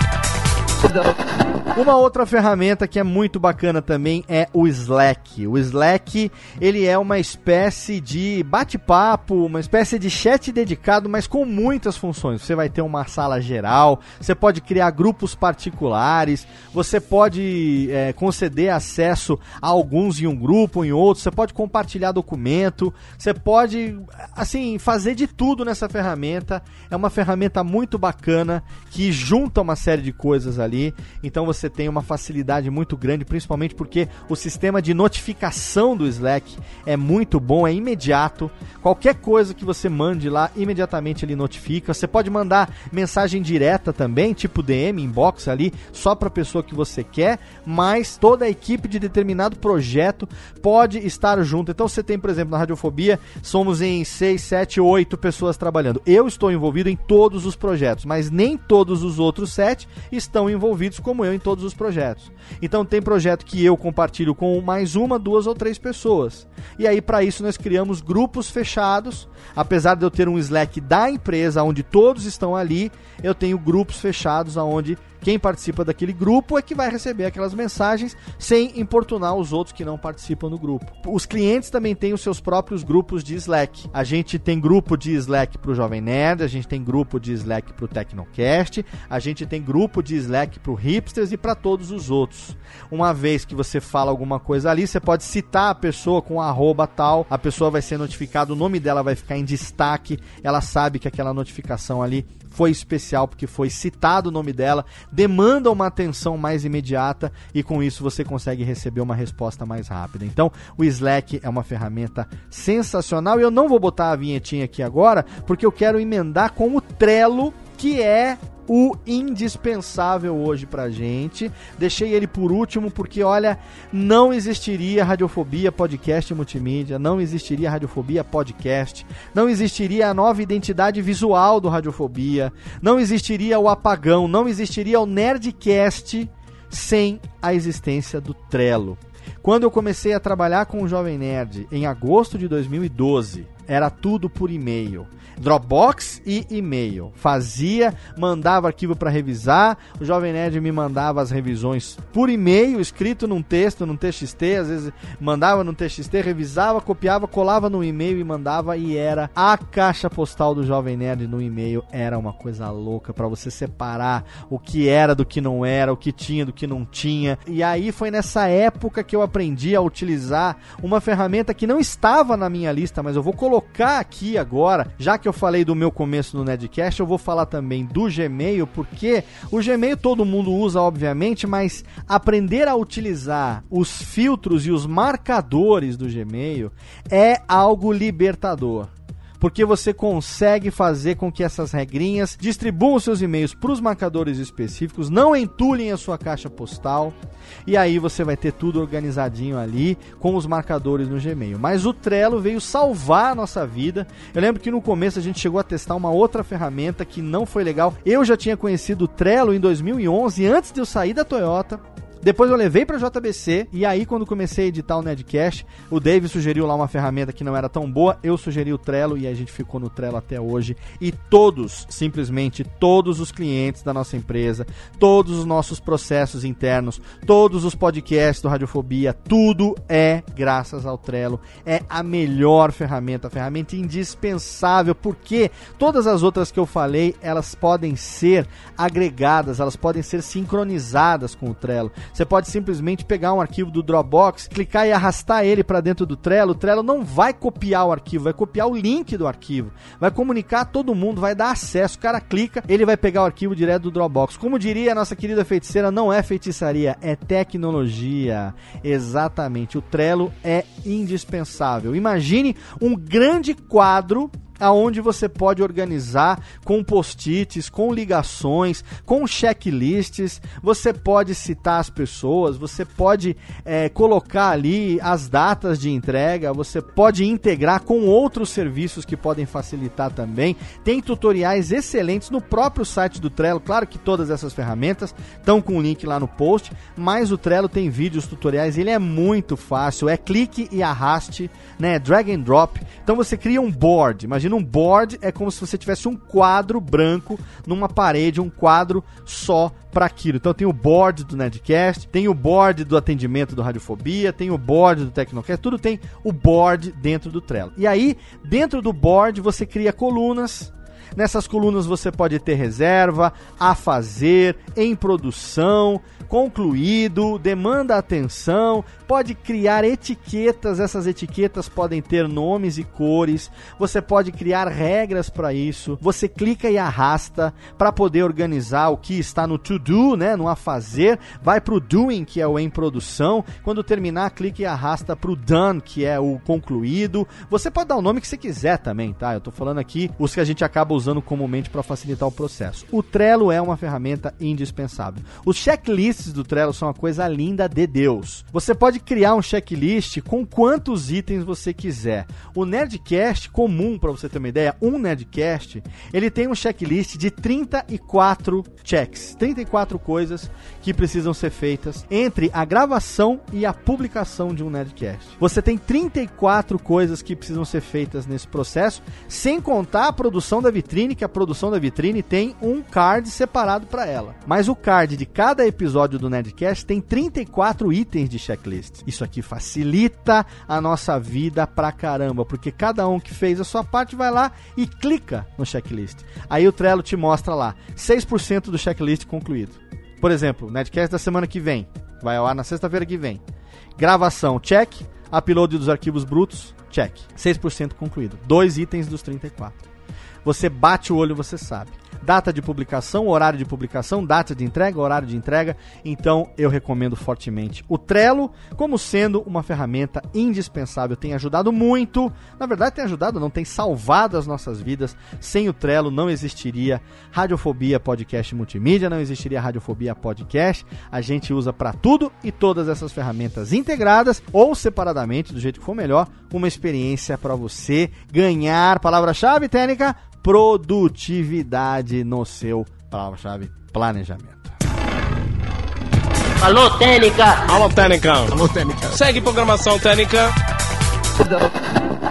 Uma outra ferramenta que é muito bacana também é o Slack. O Slack, ele é uma espécie de bate-papo, uma espécie de chat dedicado, mas com muitas funções. Você vai ter uma sala geral, você pode criar grupos particulares, você pode é, conceder acesso a alguns em um grupo, em outro, você pode compartilhar documento, você pode, assim, fazer de tudo nessa ferramenta. É uma ferramenta muito bacana que junta uma série de coisas ali. Então você você tem uma facilidade muito grande, principalmente porque o sistema de notificação do Slack é muito bom, é imediato. Qualquer coisa que você mande lá, imediatamente ele notifica. Você pode mandar mensagem direta também, tipo DM, inbox ali, só para a pessoa que você quer, mas toda a equipe de determinado projeto pode estar junto. Então você tem, por exemplo, na Radiofobia, somos em 6, 7, 8 pessoas trabalhando. Eu estou envolvido em todos os projetos, mas nem todos os outros 7 estão envolvidos como eu em todos todos os projetos. Então tem projeto que eu compartilho com mais uma, duas ou três pessoas. E aí para isso nós criamos grupos fechados. Apesar de eu ter um Slack da empresa onde todos estão ali, eu tenho grupos fechados onde quem participa daquele grupo é que vai receber aquelas mensagens sem importunar os outros que não participam do grupo. Os clientes também têm os seus próprios grupos de Slack. A gente tem grupo de Slack para o Jovem Nerd, a gente tem grupo de Slack para o Tecnocast, a gente tem grupo de Slack para o Hipsters e para todos os outros. Uma vez que você fala alguma coisa ali, você pode citar a pessoa com arroba tal, a pessoa vai ser notificada, o nome dela vai ficar em destaque, ela sabe que aquela notificação ali foi especial porque foi citado o nome dela, demanda uma atenção mais imediata e com isso você consegue receber uma resposta mais rápida. Então, o Slack é uma ferramenta sensacional e eu não vou botar a vinhetinha aqui agora porque eu quero emendar com o Trello, que é o indispensável hoje pra gente. Deixei ele por último porque, olha, não existiria Radiofobia Podcast Multimídia, não existiria Radiofobia Podcast, não existiria a nova identidade visual do Radiofobia, não existiria o Apagão, não existiria o Nerdcast sem a existência do Trello. Quando eu comecei a trabalhar com o Jovem Nerd em agosto de 2012, Era tudo por e-mail. Dropbox e e-mail. Fazia, mandava arquivo para revisar. O Jovem Nerd me mandava as revisões por e-mail, escrito num texto, num TXT. Às vezes mandava num TXT, revisava, copiava, colava no e-mail e mandava. E era a caixa postal do Jovem Nerd no e-mail. Era uma coisa louca para você separar o que era do que não era, o que tinha do que não tinha. E aí foi nessa época que eu aprendi a utilizar uma ferramenta que não estava na minha lista, mas eu vou colocar aqui agora, já que eu falei do meu começo no Nedcast, eu vou falar também do Gmail, porque o Gmail todo mundo usa, obviamente, mas aprender a utilizar os filtros e os marcadores do Gmail é algo libertador porque você consegue fazer com que essas regrinhas distribuam seus e-mails para os marcadores específicos, não entulhem a sua caixa postal, e aí você vai ter tudo organizadinho ali com os marcadores no Gmail. Mas o Trello veio salvar a nossa vida. Eu lembro que no começo a gente chegou a testar uma outra ferramenta que não foi legal. Eu já tinha conhecido o Trello em 2011, antes de eu sair da Toyota. Depois eu levei pra JBC e aí quando comecei a editar o Nedcast, o Dave sugeriu lá uma ferramenta que não era tão boa, eu sugeri o Trello e a gente ficou no Trello até hoje. E todos, simplesmente todos os clientes da nossa empresa, todos os nossos processos internos, todos os podcasts do Radiofobia, tudo é graças ao Trello. É a melhor ferramenta, a ferramenta indispensável, porque todas as outras que eu falei, elas podem ser agregadas, elas podem ser sincronizadas com o Trello. Você pode simplesmente pegar um arquivo do Dropbox, clicar e arrastar ele para dentro do Trello. O Trello não vai copiar o arquivo, vai copiar o link do arquivo, vai comunicar a todo mundo, vai dar acesso. O cara clica, ele vai pegar o arquivo direto do Dropbox. Como diria a nossa querida feiticeira, não é feitiçaria, é tecnologia. Exatamente. O Trello é indispensável. Imagine um grande quadro aonde você pode organizar com post-its, com ligações, com checklists. Você pode citar as pessoas, você pode é, colocar ali as datas de entrega, você pode integrar com outros serviços que podem facilitar também. Tem tutoriais excelentes no próprio site do Trello. Claro que todas essas ferramentas estão com o link lá no post, mas o Trello tem vídeos tutoriais. Ele é muito fácil, é clique e arraste, né? Drag and drop. Então você cria um board. Imagina Imagina um board, é como se você tivesse um quadro branco numa parede, um quadro só para aquilo. Então tem o board do Nedcast, tem o board do atendimento do Radiofobia, tem o board do Tecnocast, tudo tem o board dentro do Trello. E aí, dentro do board, você cria colunas, Nessas colunas você pode ter reserva, a fazer, em produção, concluído, demanda atenção, pode criar etiquetas, essas etiquetas podem ter nomes e cores, você pode criar regras para isso. Você clica e arrasta para poder organizar o que está no to do, né, no a fazer, vai para o doing, que é o em produção. Quando terminar, clica e arrasta para o done, que é o concluído. Você pode dar o nome que você quiser também, tá? Eu estou falando aqui os que a gente acaba usando comumente para facilitar o processo. O Trello é uma ferramenta indispensável. Os checklists do Trello são uma coisa linda de Deus. Você pode criar um checklist com quantos itens você quiser. O Nerdcast comum, para você ter uma ideia, um Nerdcast, ele tem um checklist de 34 checks, 34 coisas que precisam ser feitas entre a gravação e a publicação de um Nerdcast. Você tem 34 coisas que precisam ser feitas nesse processo, sem contar a produção da vitrine, que a produção da vitrine tem um card separado para ela. Mas o card de cada episódio do Nerdcast tem 34 itens de checklist. Isso aqui facilita a nossa vida pra caramba, porque cada um que fez a sua parte vai lá e clica no checklist. Aí o Trello te mostra lá 6% do checklist concluído. Por exemplo, Netcast da semana que vem, vai ao ar na sexta-feira que vem. Gravação, check. Upload dos arquivos brutos, check. 6% concluído. Dois itens dos 34. Você bate o olho, você sabe data de publicação, horário de publicação, data de entrega, horário de entrega. Então eu recomendo fortemente o Trello como sendo uma ferramenta indispensável. Tem ajudado muito, na verdade tem ajudado, não tem salvado as nossas vidas. Sem o Trello não existiria Radiofobia Podcast Multimídia, não existiria Radiofobia Podcast. A gente usa para tudo e todas essas ferramentas integradas ou separadamente, do jeito que for melhor, uma experiência para você ganhar. Palavra-chave técnica produtividade no seu palavra-chave planejamento. Alô, Técnica! Alô, Técnica! Alô, Técnica! Segue programação Técnica!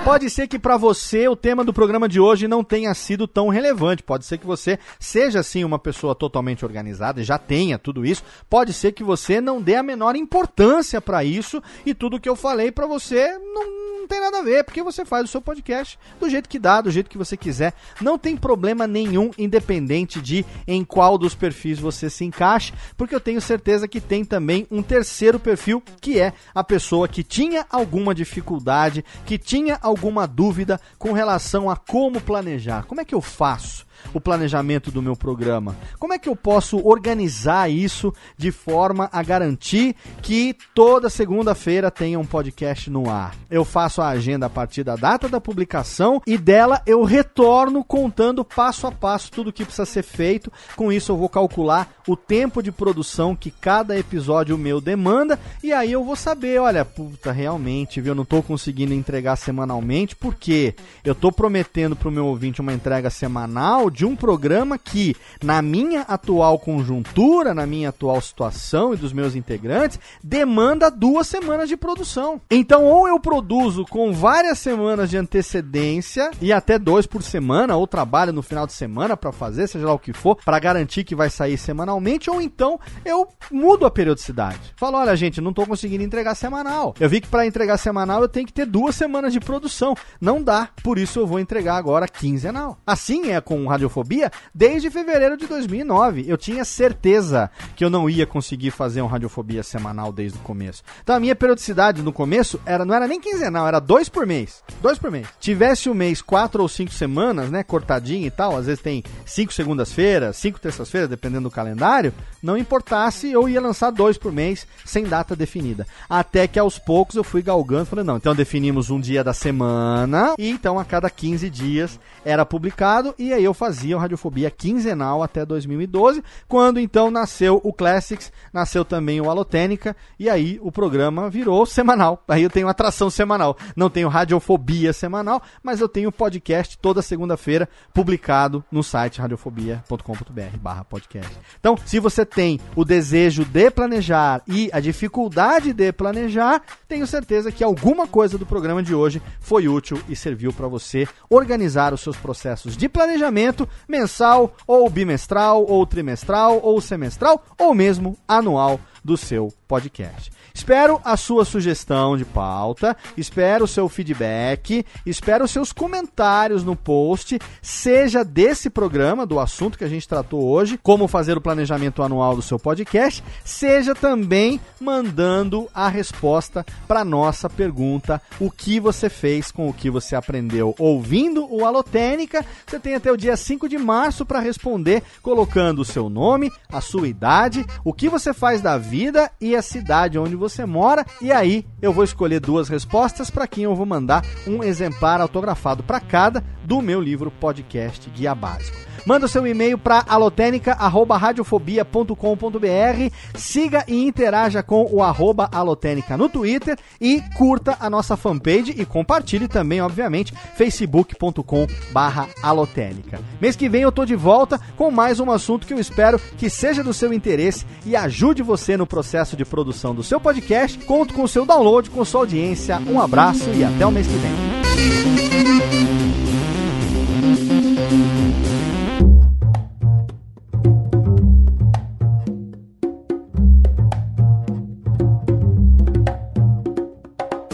Pode ser que para você o tema do programa de hoje não tenha sido tão relevante. Pode ser que você seja sim uma pessoa totalmente organizada e já tenha tudo isso. Pode ser que você não dê a menor importância para isso e tudo que eu falei para você não não tem nada a ver, porque você faz o seu podcast do jeito que dá, do jeito que você quiser. Não tem problema nenhum, independente de em qual dos perfis você se encaixe, porque eu tenho certeza que tem também um terceiro perfil, que é a pessoa que tinha alguma dificuldade, que tinha alguma dúvida com relação a como planejar. Como é que eu faço? O planejamento do meu programa? Como é que eu posso organizar isso de forma a garantir que toda segunda-feira tenha um podcast no ar? Eu faço a agenda a partir da data da publicação e dela eu retorno contando passo a passo tudo o que precisa ser feito. Com isso eu vou calcular o tempo de produção que cada episódio meu demanda e aí eu vou saber, olha, puta, realmente, viu, eu não estou conseguindo entregar semanalmente porque eu estou prometendo para o meu ouvinte uma entrega semanal de um programa que, na minha atual conjuntura, na minha atual situação e dos meus integrantes, demanda duas semanas de produção. Então, ou eu produzo com várias semanas de antecedência e até dois por semana, ou trabalho no final de semana para fazer, seja lá o que for, para garantir que vai sair semanalmente, ou então eu mudo a periodicidade. Falo, olha, gente, não estou conseguindo entregar semanal. Eu vi que para entregar semanal eu tenho que ter duas semanas de produção. Não dá, por isso eu vou entregar agora quinzenal. Assim é com o Radiofobia desde fevereiro de 2009. Eu tinha certeza que eu não ia conseguir fazer um Radiofobia semanal desde o começo. Então a minha periodicidade no começo era, não era nem quinzenal, era dois por mês. Dois por mês. Tivesse o mês quatro ou cinco semanas, né, cortadinho e tal, às vezes tem cinco segundas-feiras, cinco terças-feiras, dependendo do calendário, não importasse, eu ia lançar dois por mês, sem data definida. Até que aos poucos eu fui galgando, falei, não, então definimos um dia da semana, e então a cada 15 dias era publicado, e aí eu fazia fazia o Radiofobia quinzenal até 2012, quando então nasceu o Classics, nasceu também o Alotênica, e aí o programa virou semanal. Aí eu tenho atração semanal. Não tenho Radiofobia semanal, mas eu tenho podcast toda segunda-feira publicado no site radiofobia.com.br barra podcast. Então, se você tem o desejo de planejar e a dificuldade de planejar, tenho certeza que alguma coisa do programa de hoje foi útil e serviu para você organizar os seus processos de planejamento mensal, ou bimestral, ou trimestral, ou semestral, ou mesmo anual do seu podcast. Espero a sua sugestão de pauta, espero o seu feedback, espero os seus comentários no post, seja desse programa, do assunto que a gente tratou hoje, como fazer o planejamento anual do seu podcast, seja também mandando a resposta para nossa pergunta: o que você fez com o que você aprendeu ouvindo o Alotênica? Você tem até o dia 5 de março para responder, colocando o seu nome, a sua idade, o que você faz da vida e a cidade onde você mora. E aí eu vou escolher duas respostas para quem eu vou mandar um exemplar autografado para cada do meu livro podcast Guia Básico. Manda seu e-mail para alotenica@radiofobia.com.br. Siga e interaja com o arroba alotenica no Twitter e curta a nossa fanpage e compartilhe também, obviamente, facebook.com/alotenica. Mês que vem eu tô de volta com mais um assunto que eu espero que seja do seu interesse e ajude você no processo de produção do seu podcast. Conto com o seu download, com sua audiência. Um abraço e até o mês que vem.